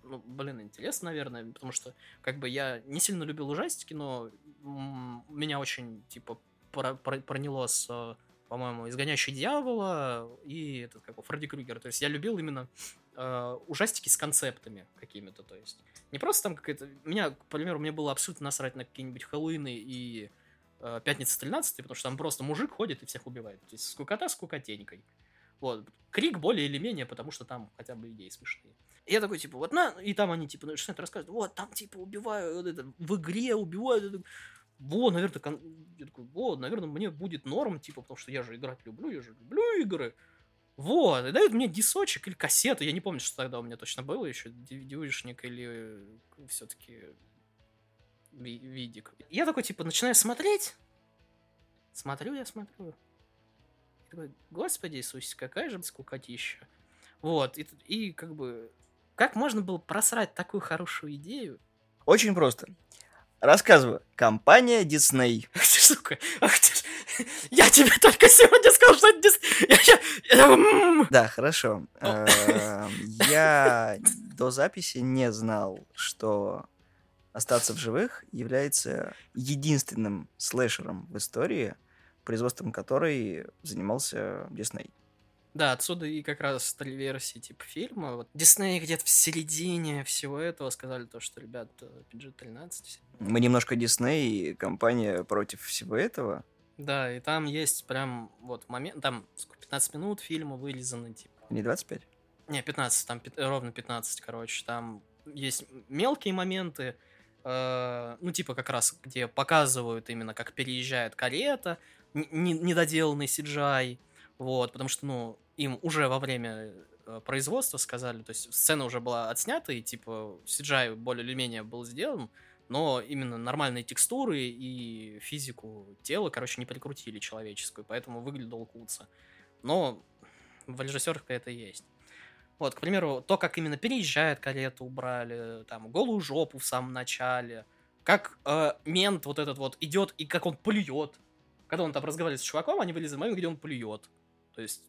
ну, блин, интересно, наверное, потому что, как бы, я не сильно любил ужастики, но меня очень, типа, про- про- проняло с, по-моему, «Изгоняющий дьявола» и этот, как его, Фредди Крюгер. То есть я любил именно э, ужастики с концептами какими-то, то есть не просто там какая-то... Меня, к примеру, мне было абсолютно насрать на какие-нибудь Хэллоуины и э, Пятница 13 потому что там просто мужик ходит и всех убивает. То есть скукота скукотенькой. Вот. Крик более или менее, потому что там хотя бы идеи смешные. И я такой, типа, вот на... И там они, типа, начинают рассказывать, вот, там, типа, убивают, вот это, в игре убивают. это». Во, наверное, кон... я такой, во, наверное, мне будет норм, типа, потому что я же играть люблю, я же люблю игры. Вот, и дают мне дисочек или кассету, я не помню, что тогда у меня точно было еще, DVD-шник или все-таки видик. Я такой, типа, начинаю смотреть, смотрю я, смотрю. И такой, господи Иисусе, какая же скукотища. Вот, и, и как бы, как можно было просрать такую хорошую идею? Очень просто. Рассказываю. Компания Disney. Ах ты, сука, ах ты. Я тебе только сегодня сказал, что это дис- я- я- я- м. Да, хорошо. Эм, Я до записи не знал, что «Остаться в живых» является единственным слэшером в истории, производством которой занимался Дисней. Да, отсюда и как раз три версии типа фильма. Вот Дисней где-то в середине всего этого сказали то, что, ребят, э, PG-13. Мы немножко Дисней, компания против всего этого. Да, и там есть прям вот момент, там сколько, 15 минут фильма вырезаны, типа. Не 25? Не, 15, там ровно 15, короче. Там есть мелкие моменты, э, ну, типа как раз, где показывают именно, как переезжает карета, недоделанный CGI, вот, потому что, ну, им уже во время э, производства сказали, то есть сцена уже была отснята, и, типа, CGI более или менее был сделан, но именно нормальные текстуры и физику тела, короче, не прикрутили человеческую, поэтому выглядело куца. Но в режиссерах это есть. Вот, к примеру, то, как именно переезжает карету, убрали, там, голую жопу в самом начале, как э, мент вот этот вот идет и как он плюет. Когда он там разговаривает с чуваком, они вылезают момент, где он плюет. То есть,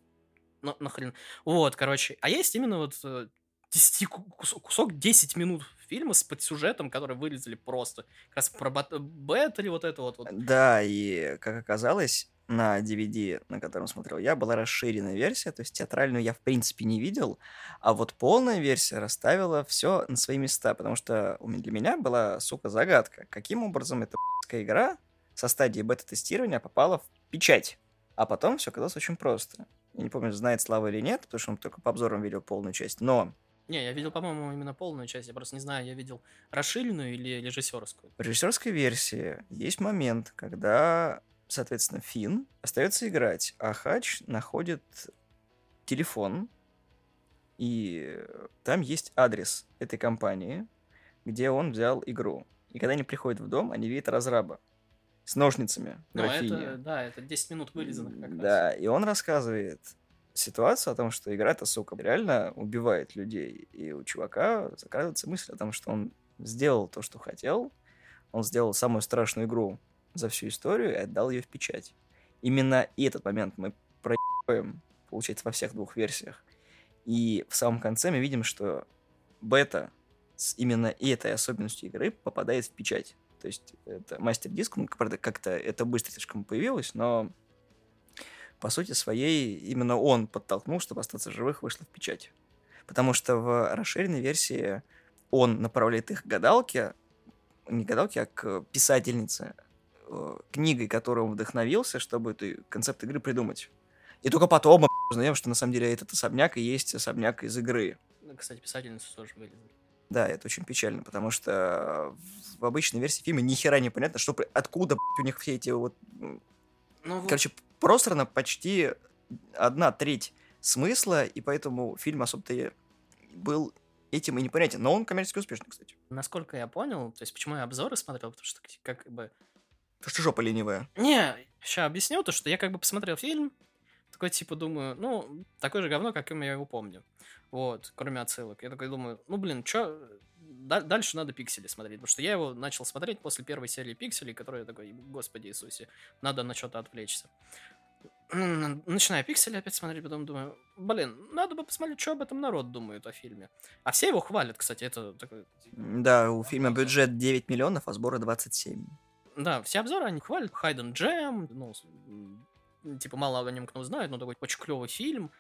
на, нахрен. Вот, короче. А есть именно вот э, 10 ку- кус- кусок 10 минут фильма с подсюжетом, который вырезали просто. Как раз про бат- Бэттери вот это вот. Да, и как оказалось, на DVD, на котором смотрел я, была расширенная версия, то есть театральную я в принципе не видел, а вот полная версия расставила все на свои места, потому что для меня была, сука, загадка, каким образом эта игра со стадии бета-тестирования попала в печать. А потом все оказалось очень просто. Я не помню, знает Слава или нет, потому что он только по обзорам видел полную часть, но Не, я видел, по-моему, именно полную часть. Я просто не знаю, я видел расширенную или режиссерскую. В режиссерской версии есть момент, когда, соответственно, Финн остается играть, а Хач находит телефон, и там есть адрес этой компании, где он взял игру. И когда они приходят в дом, они видят разраба с ножницами Ну, графини. это, да, это 10 минут вырезанных как раз. Да, и он рассказывает ситуацию о том, что игра-то, сука, реально убивает людей. И у чувака закрадывается мысль о том, что он сделал то, что хотел. Он сделал самую страшную игру за всю историю и отдал ее в печать. Именно этот момент мы проебаем, получается, во всех двух версиях. И в самом конце мы видим, что бета с именно этой особенностью игры попадает в печать. То есть это мастер-диск, правда, как-то это быстро слишком появилось, но по сути своей именно он подтолкнул, чтобы остаться живых, вышло в печать. Потому что в расширенной версии он направляет их к гадалке, не к гадалке, а к писательнице, книгой, которой он вдохновился, чтобы эту концепт игры придумать. И только потом мы узнаем, что на самом деле этот особняк и есть особняк из игры. Ну, Кстати, писательницу тоже вырезали. Да, это очень печально, потому что в обычной версии фильма ни хера не понятно, что, откуда у них все эти вот... Ну, Короче, просрано почти одна треть смысла, и поэтому фильм особо-то и был этим и непонятен. Но он коммерчески успешный, кстати. Насколько я понял, то есть почему я обзоры смотрел, потому что как бы... Потому что жопа ленивая. Не, сейчас объясню то, что я как бы посмотрел фильм, такой типа думаю, ну, такое же говно, каким я его помню. Вот, кроме отсылок. Я такой думаю, ну, блин, чё, дальше надо пиксели смотреть, потому что я его начал смотреть после первой серии пикселей, которая такой, господи Иисусе, надо на что-то отвлечься. Начинаю пиксели опять смотреть, потом думаю, блин, надо бы посмотреть, что об этом народ думает о фильме. А все его хвалят, кстати, это такой... Да, у фильма бюджет 9 миллионов, а сборы 27. Да, все обзоры они хвалят. Хайден Джем, ну, типа, мало о нем кто знает, но такой очень клевый фильм.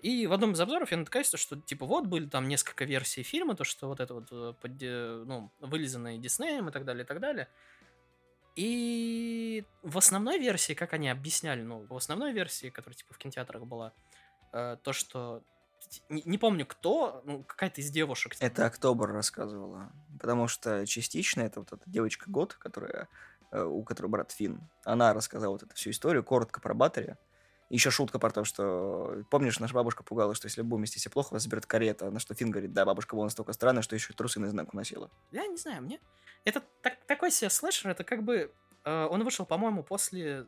И в одном из обзоров я натыкаюсь, что, типа, вот были там несколько версий фильма, то, что вот это вот, э, под, ну, вылизанные Диснеем и так далее, и так далее. И в основной версии, как они объясняли, ну, в основной версии, которая, типа, в кинотеатрах была, э, то, что не, не помню кто, ну, какая-то из девушек. Это Октобер рассказывала. Потому что частично это вот эта девочка Год, которая, э, у которой брат Фин, она рассказала вот эту всю историю, коротко про Баттери. Еще шутка про то, что, помнишь, наша бабушка пугала, что если будем вести себя плохо, вас заберет карета. На что Фин говорит, да, бабушка была настолько странная, что еще трусы наизнанку носила. Я не знаю, мне... Это так, такой себе слэшер, это как бы... Э, он вышел, по-моему, после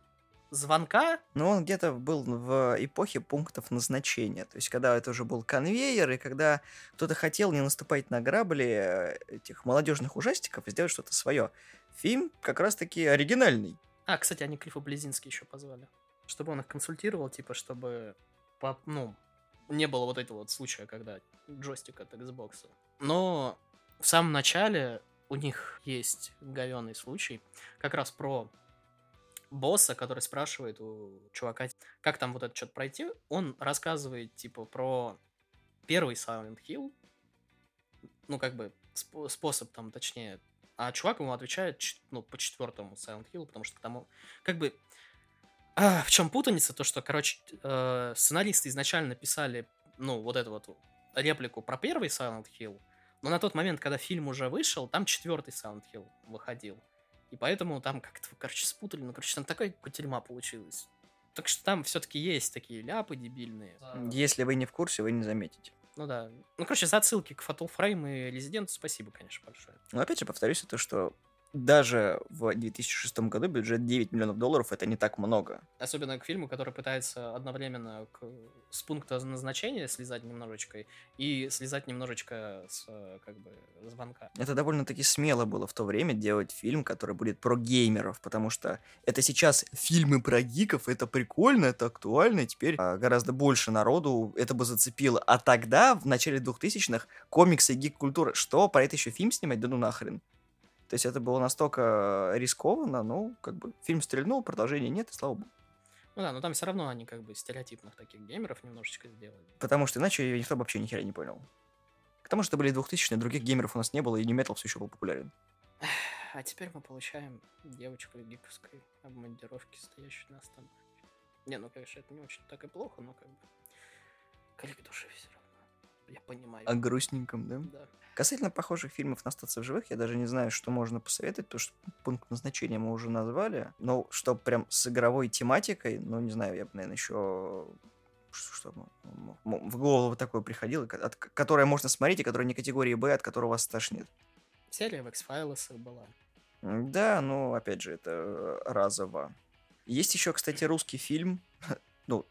звонка. Ну, он где-то был в эпохе пунктов назначения. То есть, когда это уже был конвейер, и когда кто-то хотел не наступать на грабли э, этих молодежных ужастиков и сделать что-то свое. Фильм как раз-таки оригинальный. А, кстати, они Клиффа Близинский еще позвали чтобы он их консультировал, типа, чтобы, по, ну, не было вот этого вот случая, когда джойстик от Xbox. Но в самом начале у них есть говенный случай, как раз про босса, который спрашивает у чувака, как там вот это что-то пройти, он рассказывает, типа, про первый Silent Hill, ну, как бы, сп- способ там, точнее, а чувак ему отвечает, ну, по четвертому Silent Hill, потому что там, как бы, а, в чем путаница? То, что, короче, э, сценаристы изначально писали, ну, вот эту вот реплику про первый Silent Hill, но на тот момент, когда фильм уже вышел, там четвертый Silent Hill выходил. И поэтому там как-то, короче, спутали. Ну, короче, там такая кутерьма получилась. Так что там все-таки есть такие ляпы дебильные. Если вы не в курсе, вы не заметите. Ну да. Ну, короче, за отсылки к Fatal Frame и Резиденту спасибо, конечно, большое. Но опять же повторюсь, это что даже в 2006 году бюджет 9 миллионов долларов это не так много. Особенно к фильму, который пытается одновременно к, с пункта назначения слезать немножечко и слезать немножечко с как бы звонка. Это довольно-таки смело было в то время делать фильм, который будет про геймеров, потому что это сейчас фильмы про гиков, это прикольно, это актуально, и теперь а, гораздо больше народу это бы зацепило. А тогда, в начале 2000-х, комиксы и гик-культура, что, про это еще фильм снимать? Да ну нахрен. То есть это было настолько рискованно, ну, как бы фильм стрельнул, продолжения нет, и слава богу. Ну да, но там все равно они как бы стереотипных таких геймеров немножечко сделали. Потому что иначе никто вообще ни хера не понял. К тому, что были 2000-е, других геймеров у нас не было, и не метал все еще был популярен. А теперь мы получаем девочку гиковской обмандировке, стоящую на остановке. Не, ну, конечно, это не очень так и плохо, но как бы... Коллеги души все равно. Я понимаю. О грустненьком, да? Да. Касательно похожих фильмов на «Остаться в живых», я даже не знаю, что можно посоветовать, потому что пункт назначения мы уже назвали. Но что прям с игровой тематикой, ну, не знаю, я бы, наверное, еще что, в голову такое приходило, от, которое можно смотреть, и которое не категории Б, от которого вас тошнит. Серия в X-Files была. Да, ну, опять же, это разово. Есть еще, кстати, русский фильм, ну,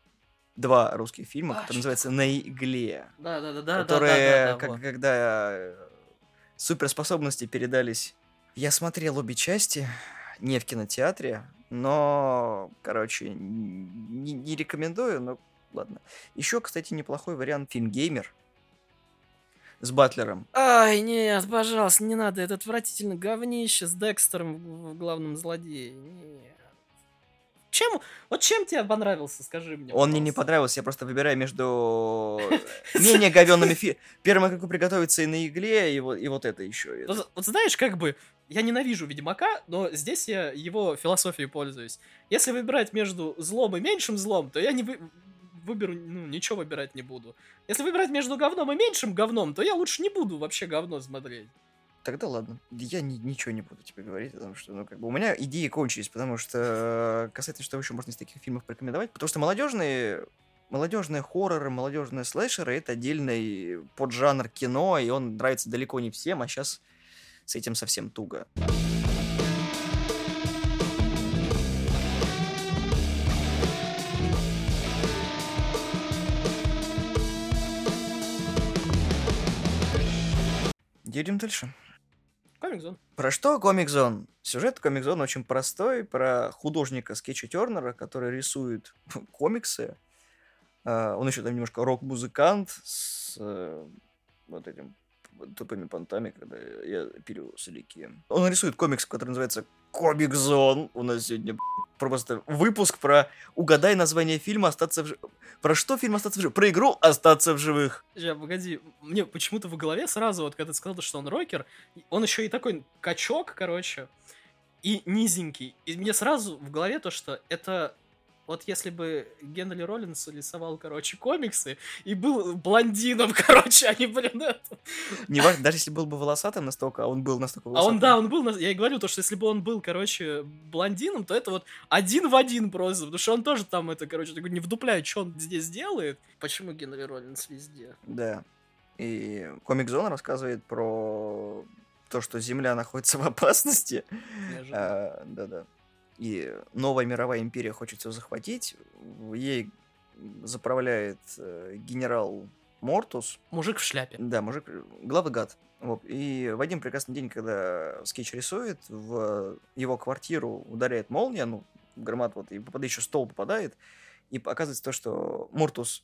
два русских фильма, а, которые называются «На игле». Да, да, да, да. Которые, да, да, да, как, вот. когда э, суперспособности передались. Я смотрел обе части, не в кинотеатре, но, короче, не, не рекомендую, но ладно. Еще, кстати, неплохой вариант фильм «Геймер» с Батлером. Ай, нет, пожалуйста, не надо, это отвратительно говнище с Декстером в главном злодее. Нет. Чем, вот чем тебе понравился, скажи мне? Он мне не понравился, я просто выбираю между менее говенными фильмами. Первым, как приготовиться и на игле, и вот, и вот это еще. Вот, вот знаешь, как бы, я ненавижу Ведьмака, но здесь я его философией пользуюсь. Если выбирать между злом и меньшим злом, то я не вы... выберу, ну, ничего выбирать не буду. Если выбирать между говном и меньшим говном, то я лучше не буду вообще говно смотреть тогда ладно. Я ни, ничего не буду тебе говорить, потому что, ну, как бы, у меня идеи кончились, потому что, касательно, что еще можно из таких фильмов порекомендовать, потому что молодежные молодежные хорроры, молодежные слэшеры это отдельный поджанр кино, и он нравится далеко не всем, а сейчас с этим совсем туго. Едем дальше. Комик Зон. Про что Комик Зон? Сюжет Комик Зон очень простой, про художника Скетча Тернера, который рисует комиксы. А, Он еще там немножко рок-музыкант с э, вот этим тупыми понтами, когда я пилю солики. Он рисует комикс, который называется Комик Зон. У нас сегодня просто выпуск про угадай название фильма «Остаться в живых». Про что фильм «Остаться в живых»? Про игру «Остаться в живых». Сейчас, погоди, мне почему-то в голове сразу, вот когда ты сказал, что он рокер, он еще и такой качок, короче, и низенький. И мне сразу в голове то, что это вот если бы Генри Роллинс рисовал, короче, комиксы и был блондином, короче, а не, блин, это. Не важно, даже если был бы волосатым настолько, а он был настолько А волосатым. он, да, он был, я и говорю, то, что если бы он был, короче, блондином, то это вот один в один просто, потому что он тоже там, это, короче, не вдупляет, что он здесь делает. Почему Генри Роллинс везде? Да. И Комик Зон рассказывает про то, что Земля находится в опасности. А, Да-да. И новая мировая империя хочет все захватить. Ей заправляет э, генерал Мортус. Мужик в шляпе. Да, мужик, э, главный гад. Вот. И в один прекрасный день, когда Скетч рисует, в его квартиру ударяет молния, ну, громоотвод, и попадает еще стол попадает, и оказывается то, что Мортус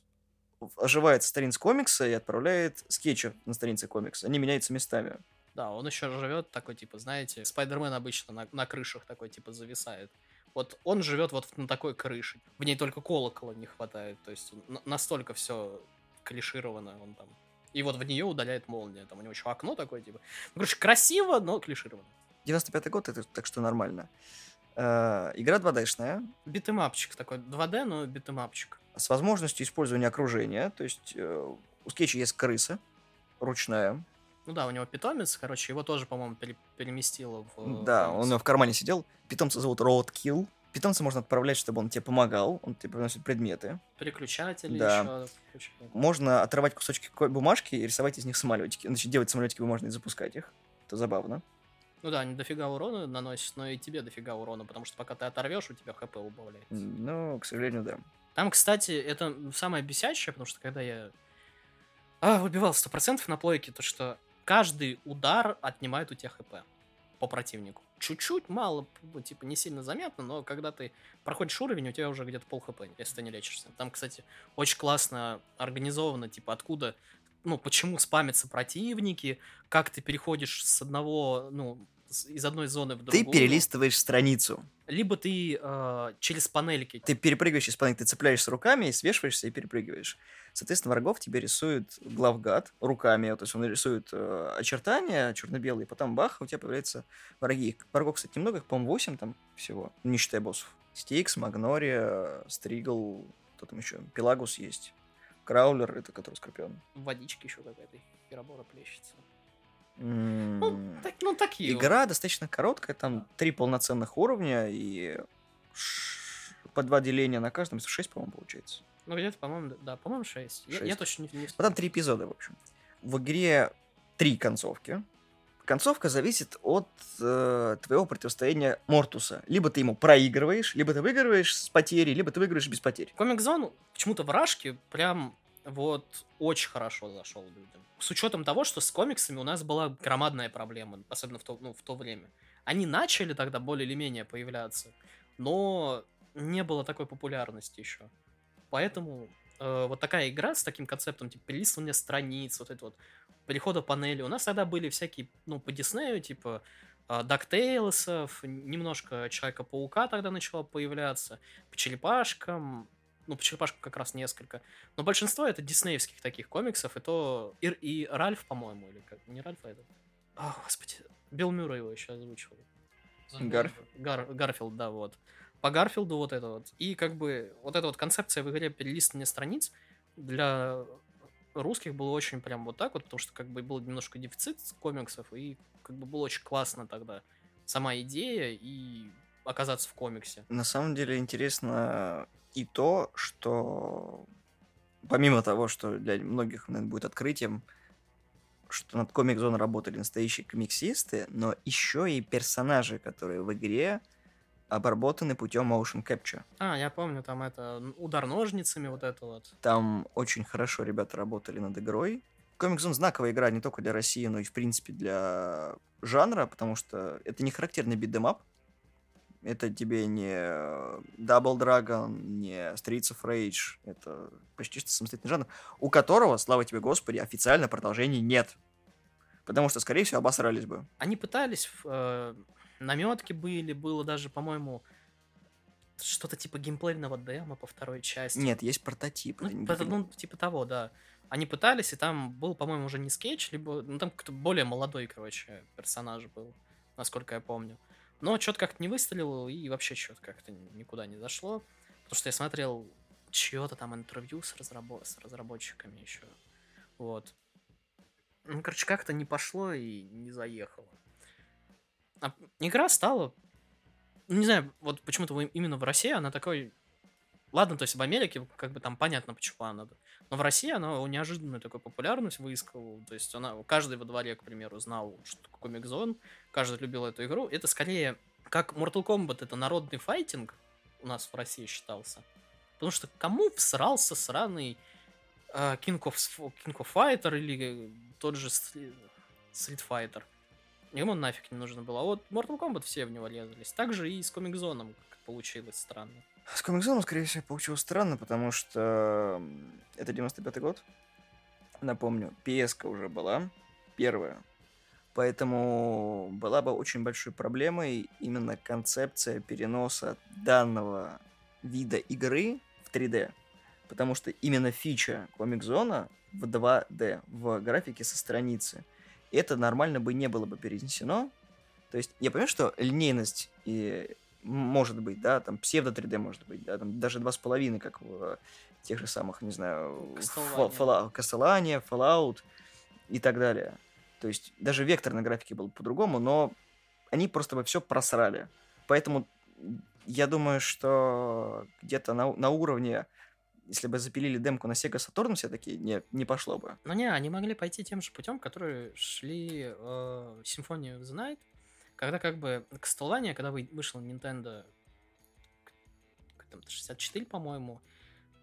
оживает страниц комикса и отправляет Скетча на страницы комикса. Они меняются местами. Да, он еще живет такой, типа, знаете, Спайдермен обычно на, на крышах такой, типа, зависает. Вот он живет вот на такой крыше. В ней только колокола не хватает. То есть на- настолько все клишировано он там. И вот в нее удаляет молния. Там у него еще окно такое, типа. Ну, короче, красиво, но клишировано. 95-й год, это так что нормально. Э, Игра 2D-шная, Битэмапчик такой, 2D, но битэмапчик. с возможностью использования окружения. То есть э, у Скетча есть крыса ручная. Ну да, у него питомец, короче, его тоже, по-моему, пере- переместило в... э, Да, комикс. он у него в кармане сидел. Питомца зовут Roadkill. Питомца можно отправлять, чтобы он тебе помогал. Он тебе приносит предметы. Переключатели Да. еще. Можно отрывать кусочки бумажки и рисовать из них самолетики. Значит, делать самолетики бумажные и запускать их. Это забавно. Ну да, они дофига урона наносят, но и тебе дофига урона, потому что пока ты оторвешь, у тебя хп убавляется. Ну, к сожалению, да. Там, кстати, это самое бесячее, потому что когда я а, выбивал 100% на плойке, то что каждый удар отнимает у тебя хп по противнику. Чуть-чуть, мало, ну, типа, не сильно заметно, но когда ты проходишь уровень, у тебя уже где-то пол хп, если ты не лечишься. Там, кстати, очень классно организовано, типа, откуда, ну, почему спамятся противники, как ты переходишь с одного, ну, из одной зоны в другую. Ты перелистываешь страницу. Либо ты э, через панельки Ты перепрыгиваешь из планеты, ты цепляешься руками, и свешиваешься и перепрыгиваешь. Соответственно, врагов тебе рисует главгад руками. То есть он рисует э, очертания черно-белые, потом бах, у тебя появляются враги. Врагов, кстати, немного, их, по-моему, 8 там всего, не считая боссов. Стикс, Магнория, Стригл, кто там еще? Пелагус есть. Краулер, это который Скорпион. в водичке еще какая-то херобора плещется. Ну, так, ну такие. вот. Игра достаточно короткая, там три полноценных уровня и по два деления на каждом, 6, по-моему, получается. Ну, где-то, по-моему, да, по-моему, 6. Я, я Шесть. точно не, не там три эпизода, в общем. В игре три концовки. Концовка зависит от э, твоего противостояния Мортуса. Либо ты ему проигрываешь, либо ты выигрываешь с потерей, либо ты выигрываешь без потерь. Комик Зон почему-то в Рашке прям вот очень хорошо зашел людям. С учетом того, что с комиксами у нас была громадная проблема, особенно в то, ну, в то время. Они начали тогда более или менее появляться, но не было такой популярности еще. Поэтому э, вот такая игра с таким концептом, типа перелистывания страниц, вот это вот перехода панели. У нас тогда были всякие, ну, по Диснею, типа Дактейлсов, немножко Человека-паука тогда начало появляться, по черепашкам, ну, по черепашкам как раз несколько. Но большинство это диснеевских таких комиксов, и то... И, и Ральф, по-моему, или как? Не Ральф, а этот... О, господи. Билл Мюррей его еще озвучивал. Гарфилд? Гар, Гарфилд, да, вот. По Гарфилду вот это вот. И как бы вот эта вот концепция в игре перелистывания страниц для русских было очень прям вот так вот, потому что как бы был немножко дефицит комиксов, и как бы было очень классно тогда сама идея и оказаться в комиксе. На самом деле интересно и то, что помимо того, что для многих наверное, будет открытием, что над Comic Zone работали настоящие комиксисты, но еще и персонажи, которые в игре обработаны путем motion capture. А, я помню, там это удар ножницами, вот это вот. Там очень хорошо ребята работали над игрой. Comic Zone знаковая игра не только для России, но и, в принципе, для жанра, потому что это не характерный битдемап. Это тебе не Double Dragon, не Streets of Rage. Это почти что самостоятельный жанр, у которого, слава тебе Господи, официально продолжений нет. Потому что, скорее всего, обосрались бы. Они пытались, э, наметки были, было даже, по-моему, что-то типа геймплейного демо по второй части. Нет, есть прототип. Ну, это ну, типа того, да. Они пытались, и там был, по-моему, уже не скетч, либо... Ну, там кто-то более молодой, короче, персонаж был, насколько я помню. Но что-то как-то не выстрелил, и вообще что-то как-то никуда не зашло. Потому что я смотрел чье-то там интервью с, разрабо- с разработчиками еще. Вот. Ну, короче, как-то не пошло и не заехало. А игра стала... ну, Не знаю, вот почему-то именно в России она такой... Ладно, то есть в Америке как бы там понятно, почему она... Но в России она неожиданную такую популярность выискала. То есть она... Каждый во дворе, к примеру, знал, что такое Zone. Каждый любил эту игру. Это скорее как Mortal Kombat, это народный файтинг у нас в России считался. Потому что кому всрался сраный э, King, of, King of Fighter или тот же Street Fighter? Ему нафиг не нужно было. А вот Mortal Kombat все в него лезались. Так же и с как получилось странно. С Zone, скорее всего, получилось странно, потому что это 95-й год. Напомню, ps уже была, первая. Поэтому была бы очень большой проблемой именно концепция переноса данного вида игры в 3D. Потому что именно фича Zone в 2D, в графике со страницы, это нормально бы не было бы перенесено. То есть я понимаю, что линейность и может быть, да, там псевдо 3D может быть, да, там даже 2,5, как в тех же самых, не знаю. Фа- Fallout, и так далее. То есть даже векторной графики было по-другому, но они просто бы все просрали. Поэтому я думаю, что где-то на, на уровне, если бы запилили демку на Sega Saturn, все-таки не, не пошло бы. Но не, они могли пойти тем же путем, которые шли э, Symphony of the Night, когда как бы Castlevania, когда вы- вышел Nintendo как там, 64, по-моему,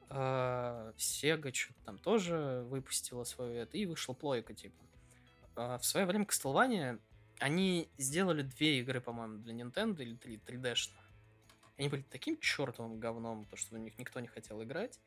э, Sega что-то там тоже выпустила свою это, и вышла плойка, типа. Э, в свое время Castlevania, они сделали две игры, по-моему, для Nintendo или три 3D-шно. Они были таким чертовым говном, то что в них никто не хотел играть.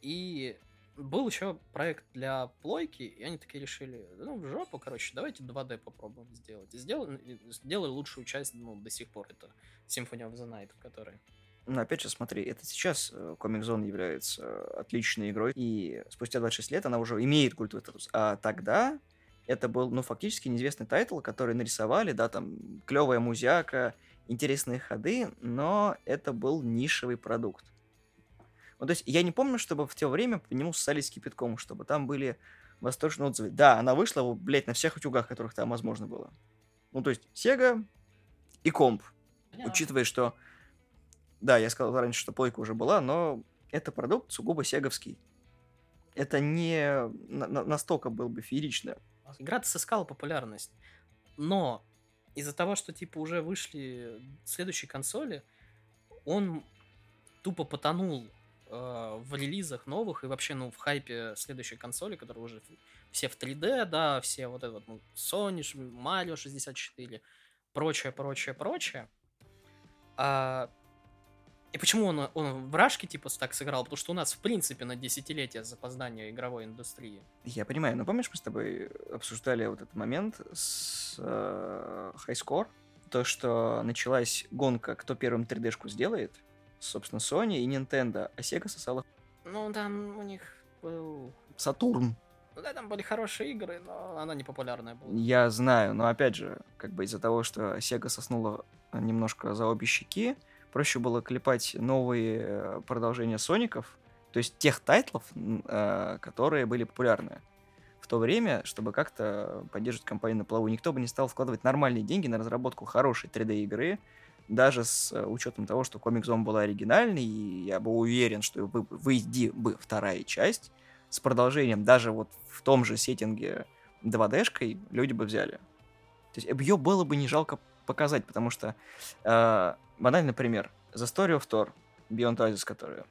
И был еще проект для плойки, и они такие решили, ну, в жопу, короче, давайте 2D попробуем сделать. И сделали, лучшую часть, ну, до сих пор, это Symphony of the Night, который... Но опять же, смотри, это сейчас э, Comix Zone является отличной игрой, и спустя 26 лет она уже имеет культовый статус. А тогда это был, ну, фактически неизвестный тайтл, который нарисовали, да, там, клевая музяка, интересные ходы, но это был нишевый продукт. Ну, то есть я не помню, чтобы в то время по нему ссались кипятком, чтобы там были восторженные отзывы. Да, она вышла, блядь, на всех утюгах, которых там возможно было. Ну, то есть Sega и комп. Учитывая, что... Да, я сказал раньше, что плойка уже была, но это продукт сугубо сеговский. Это не на- на- настолько было бы феерично. Игра-то сыскала популярность. Но из-за того, что типа уже вышли следующие консоли, он тупо потонул э, в релизах новых и вообще, ну, в хайпе следующей консоли, которые уже все в 3D, да, все вот это вот, ну, Sony, Mario 64, прочее, прочее, прочее. А, и почему он, он в Рашке, типа, так сыграл? Потому что у нас, в принципе, на десятилетие запоздания игровой индустрии. Я понимаю, но помнишь, мы с тобой обсуждали вот этот момент с э, High Score? То, что началась гонка, кто первым 3D-шку сделает, собственно, Sony и Nintendo, а Sega сосала Ну, там у них был... Сатурн. Ну да, там были хорошие игры, но она не популярная была. Я знаю, но опять же, как бы из-за того, что Sega соснула немножко за обе щеки, проще было клепать новые э, продолжения Соников, то есть тех тайтлов, э, которые были популярны в то время, чтобы как-то поддерживать компанию на плаву. Никто бы не стал вкладывать нормальные деньги на разработку хорошей 3D-игры, даже с э, учетом того, что Zone была оригинальной, и я был уверен, что вы- выйди бы вторая часть, с продолжением, даже вот в том же сеттинге 2D-шкой, люди бы взяли. То есть ее было бы не жалко показать, потому что, э, банальный пример, The Story of Thor, Beyond Oasis, которая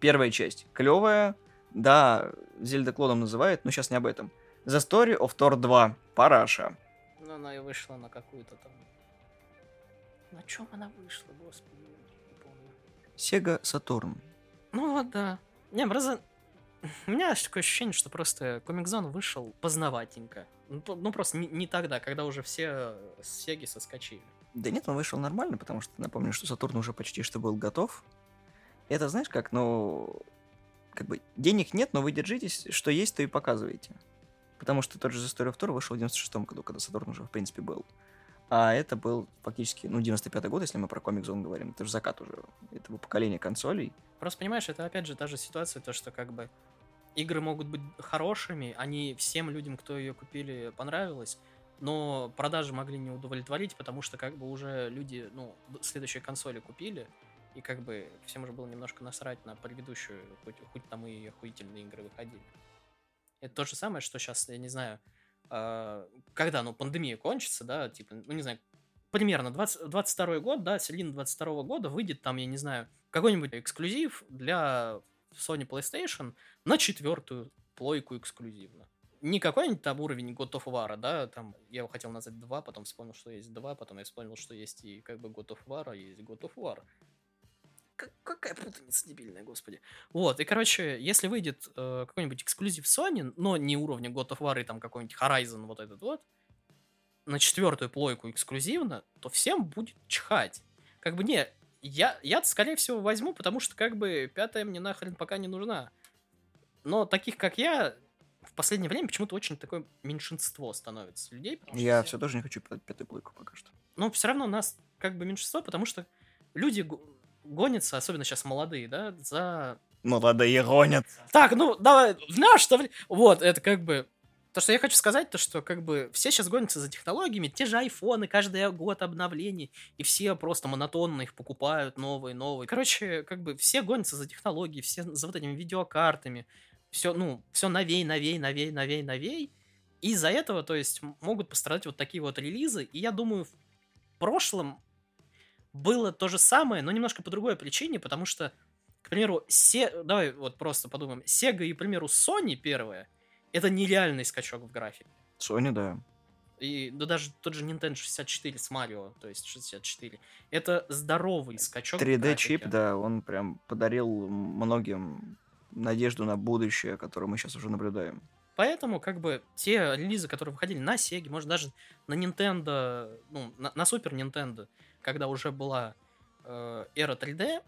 первая часть, клевая, да, Зельда клоном называют, но сейчас не об этом. The Story of Thor 2, Параша. Ну, она и вышла на какую-то там... На чем она вышла, господи, не помню. Sega Saturn. Ну вот, да. Не, просто... У меня такое ощущение, что просто Zone вышел поздноватенько. Ну, ну, просто не, не тогда, когда уже все с Сеги соскочили. Да нет, он вышел нормально, потому что напомню, что Сатурн уже почти что был готов. Это знаешь как, ну, как бы денег нет, но вы держитесь, что есть, то и показываете. Потому что тот же The Story of Thor вышел в 96 году, когда Сатурн уже, в принципе, был. А это был фактически, ну, 95 год, если мы про Comic Zone говорим. Это же закат уже этого поколения консолей. Просто понимаешь, это опять же та же ситуация, то что как бы игры могут быть хорошими, они всем людям, кто ее купили, понравилось, но продажи могли не удовлетворить, потому что как бы уже люди, ну, следующие консоли купили, и как бы всем уже было немножко насрать на предыдущую, хоть, хоть там и охуительные игры выходили. Это то же самое, что сейчас, я не знаю, когда, ну, пандемия кончится, да, типа, ну, не знаю, примерно 20, 22 год, да, середина 22 года выйдет там, я не знаю, какой-нибудь эксклюзив для Sony PlayStation на четвертую плойку эксклюзивно. Не какой-нибудь там уровень God of War, да, там я его хотел назвать 2, потом вспомнил, что есть 2, потом я вспомнил, что есть и как бы God of War, а есть God of War. Как- какая путаница дебильная, господи. Вот, и, короче, если выйдет э, какой-нибудь эксклюзив Sony, но не уровня God of War и там какой-нибудь Horizon вот этот вот, на четвертую плойку эксклюзивно, то всем будет чихать. Как бы не, я, я скорее всего возьму, потому что как бы пятая мне нахрен пока не нужна. Но таких, как я, в последнее время почему-то очень такое меньшинство становится людей. Я все- все тоже не хочу пятую пятую плойку пока что. но все равно нас как бы меньшинство, потому что люди гонятся, особенно сейчас молодые, да, за... Молодые гонят. Так, ну, давай, в наш-то... вре- Вот, это как бы... То, что я хочу сказать, то, что как бы все сейчас гонятся за технологиями, те же айфоны, каждый год обновлений, и все просто монотонно их покупают, новые, новые. Короче, как бы все гонятся за технологией, все за вот этими видеокартами, все, ну, все новей, новей, новей, новей, новей. И из-за этого, то есть, могут пострадать вот такие вот релизы. И я думаю, в прошлом было то же самое, но немножко по другой причине, потому что, к примеру, се... давай вот просто подумаем, Sega и, к примеру, Sony первая, это нереальный скачок в графике. Sony, да. И да даже тот же Nintendo 64 с Марио, то есть 64. Это здоровый скачок в 3D чип, графике. да, он прям подарил многим надежду на будущее, которое мы сейчас уже наблюдаем. Поэтому, как бы, те релизы, которые выходили на Sega, может, даже на Nintendo, ну, на, на Super Nintendo, когда уже была э, эра 3D,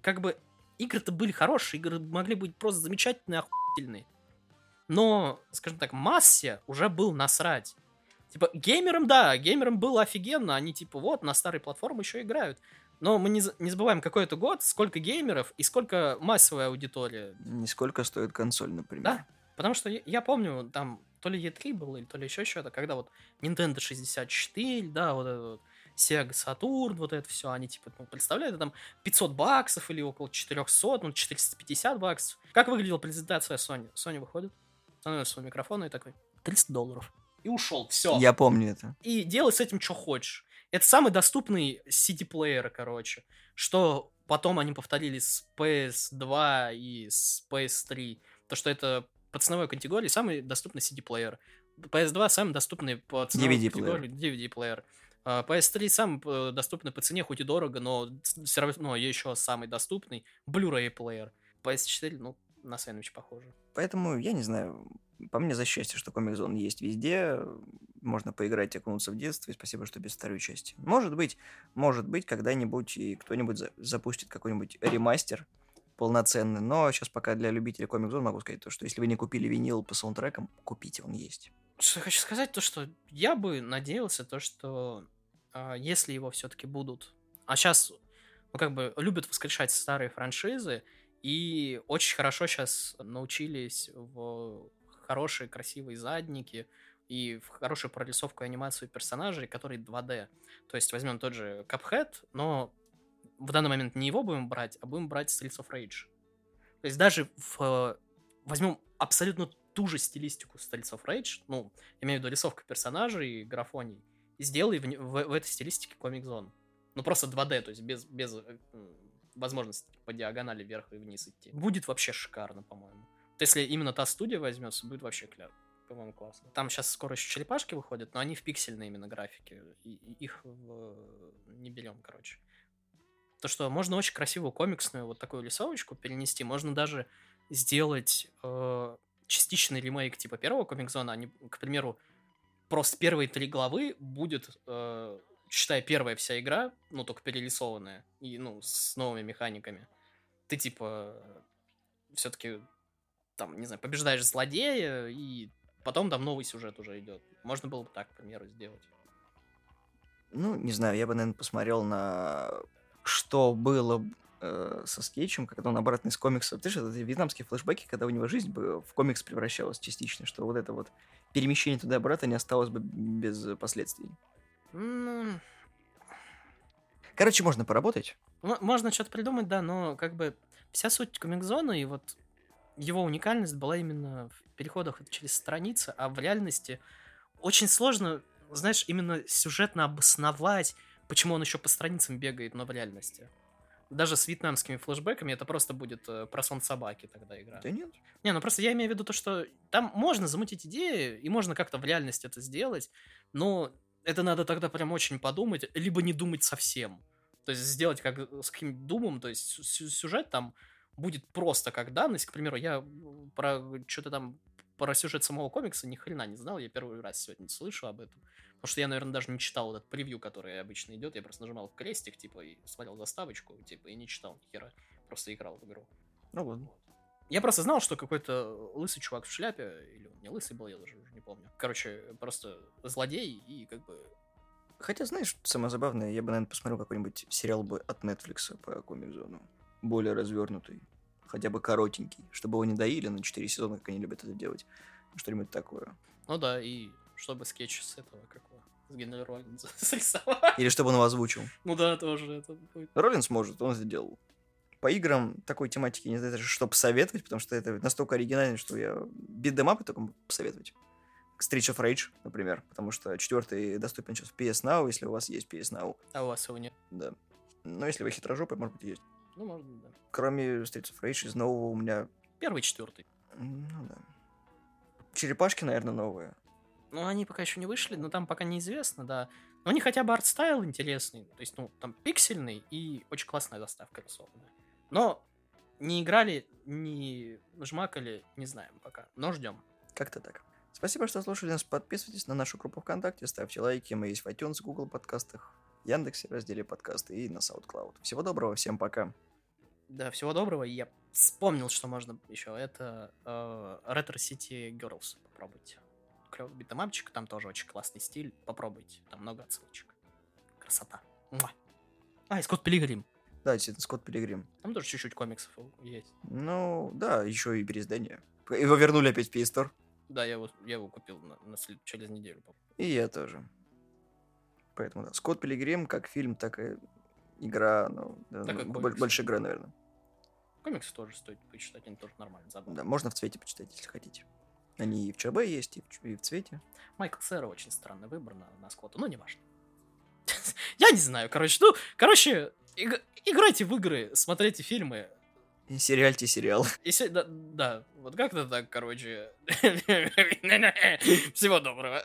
как бы, игры-то были хорошие, игры могли быть просто замечательные, охуительные. Но, скажем так, массе уже был насрать. Типа, геймерам, да, геймерам было офигенно, они, типа, вот, на старой платформе еще играют. Но мы не, не забываем, какой это год, сколько геймеров и сколько массовая аудитория. Нисколько стоит консоль, например. Да, потому что я, я помню, там то ли E3 был, или то ли еще что-то, когда вот Nintendo 64, да, вот это вот, Sega Saturn, вот это все, они типа, ну, представляют, там 500 баксов или около 400, ну, 450 баксов. Как выглядела презентация Sony? Sony выходит, становится у микрофона и такой, 300 долларов. И ушел, все Я помню это. и делай с этим, что хочешь. Это самый доступный CD-плеер, короче. Что потом они повторили с PS2 и с PS3. То, что это по ценовой категории самый доступный CD-плеер. PS2 самый доступный по ценовой DVD-плеер. категории DVD-плеер. А PS3 самый э, доступный по цене, хоть и дорого, но все равно еще самый доступный Blu-ray плеер. PS4, ну, на сэндвич похоже. Поэтому, я не знаю, по мне за счастье, что Zone есть везде. Можно поиграть, окунуться в детство. И спасибо, что без второй части. Может быть, может быть, когда-нибудь и кто-нибудь за- запустит какой-нибудь ремастер полноценный. Но сейчас пока для любителей Zone могу сказать то, что если вы не купили винил по саундтрекам, купите, он есть. Что я хочу сказать, то что я бы надеялся, то что а, если его все-таки будут, а сейчас, ну как бы любят воскрешать старые франшизы и очень хорошо сейчас научились в хорошие красивые задники и в хорошую прорисовку и анимацию персонажей, которые 2D. То есть возьмем тот же Cuphead, но в данный момент не его будем брать, а будем брать Streets of Rage. То есть даже в э, возьмем абсолютно ту же стилистику Streets of Rage, ну, имею в виду рисовка персонажей и графоний, и сделай в, в, в этой стилистике комик-зон. Ну, просто 2D, то есть без, без э, возможности по диагонали вверх и вниз идти. Будет вообще шикарно, по-моему. Вот если именно та студия возьмется, будет вообще кляп. По-моему, классно. Там сейчас скоро еще черепашки выходят, но они в пиксельной именно графике. И, и их в... не берем, короче. То, что можно очень красивую комиксную вот такую рисовочку перенести, можно даже сделать э, частичный ремейк типа первого комик-зона, они, к примеру, просто первые три главы будет, э, считай, первая вся игра, ну, только перерисованная, и, ну, с новыми механиками. Ты, типа, все-таки, там, не знаю, побеждаешь злодея, и потом там новый сюжет уже идет. Можно было бы так, к примеру, сделать. Ну, не знаю, я бы, наверное, посмотрел на что было э, со скетчем, когда он обратно из комикса... Ты же это вьетнамские флешбеки, когда у него жизнь бы в комикс превращалась частично, что вот это вот перемещение туда-обратно не осталось бы без последствий. Ну, Короче, можно поработать. можно что-то придумать, да, но как бы вся суть комик-зона и вот его уникальность была именно в переходах через страницы, а в реальности очень сложно, знаешь, именно сюжетно обосновать, почему он еще по страницам бегает, но в реальности. Даже с вьетнамскими флешбеками это просто будет э, про сон собаки тогда игра. Да нет. Не, ну просто я имею в виду то, что там можно замутить идеи, и можно как-то в реальности это сделать, но это надо тогда прям очень подумать, либо не думать совсем. То есть сделать как с каким-нибудь думом, то есть сю- сю- сюжет там будет просто как данность. К примеру, я про что-то там про сюжет самого комикса ни хрена не знал, я первый раз сегодня слышу об этом. Потому что я, наверное, даже не читал этот превью, который обычно идет. Я просто нажимал крестик, типа, и смотрел заставочку, типа, и не читал ни хера. Просто играл в игру. Ну ладно. Я просто знал, что какой-то лысый чувак в шляпе, или он не лысый был, я даже уже не помню. Короче, просто злодей и как бы... Хотя, знаешь, самое забавное, я бы, наверное, посмотрел какой-нибудь сериал бы от Netflix по комик-зону. Более развернутый. Хотя бы коротенький. Чтобы его не доили на 4 сезона, как они любят это делать. Что-нибудь такое. Ну да, и чтобы скетч с этого, как его, с Генри Роллинза срисовать. Или чтобы он его озвучил. Ну да, тоже это будет. Роллинс может, он сделал. По играм такой тематики не знаю что посоветовать, потому что это настолько оригинально, что я битдемапы только могу посоветовать. Street of Rage, например, потому что четвертый доступен сейчас в PS Now, если у вас есть PS Now, А у вас его нет? да. Но если вы хитрожопый, может быть, есть. Ну, может быть, да. Кроме Streets of Rage из нового у меня... Первый, четвертый. Ну да. Черепашки, наверное, новые. Ну, они пока еще не вышли, но там пока неизвестно, да. Но они хотя бы art style интересный. То есть, ну, там пиксельный и очень классная заставка рисованная. Но не играли, не жмакали, не знаем пока. Но ждем. Как-то так. Спасибо, что слушали нас. Подписывайтесь на нашу группу ВКонтакте, ставьте лайки. Мы есть в iTunes, Google подкастах, Яндексе, разделе подкасты и на SoundCloud. Всего доброго, всем пока. Да, всего доброго. Я вспомнил, что можно еще. Это э, Retro City Girls. Попробуйте. Клевый битэмапчик, там тоже очень классный стиль. Попробуйте. Там много отсылочек. Красота. Муа. А, и Скотт Пилигрим. Да, действительно, Скотт Пилигрим. Там тоже чуть-чуть комиксов есть. Ну, да, еще и переиздание. Его вернули опять в Store. Да, я его, я его купил на, на через неделю. И я тоже. Поэтому, да. Скотт Пилигрим, как фильм, так и игра, ну, да, Так и ну, комикс. больше игра, наверное. Комиксы тоже стоит почитать, они тоже нормально, забавно. Да, можно в цвете почитать, если хотите. Они и в ЧБ есть, и в, и в цвете. Майкл Сера очень странный выбор на, на Скотта, ну, не важно. Я не знаю, короче, ну, короче, иг- играйте в игры, смотрите фильмы. И сериальте сериал. Да, да, вот как-то так, короче. Всего доброго.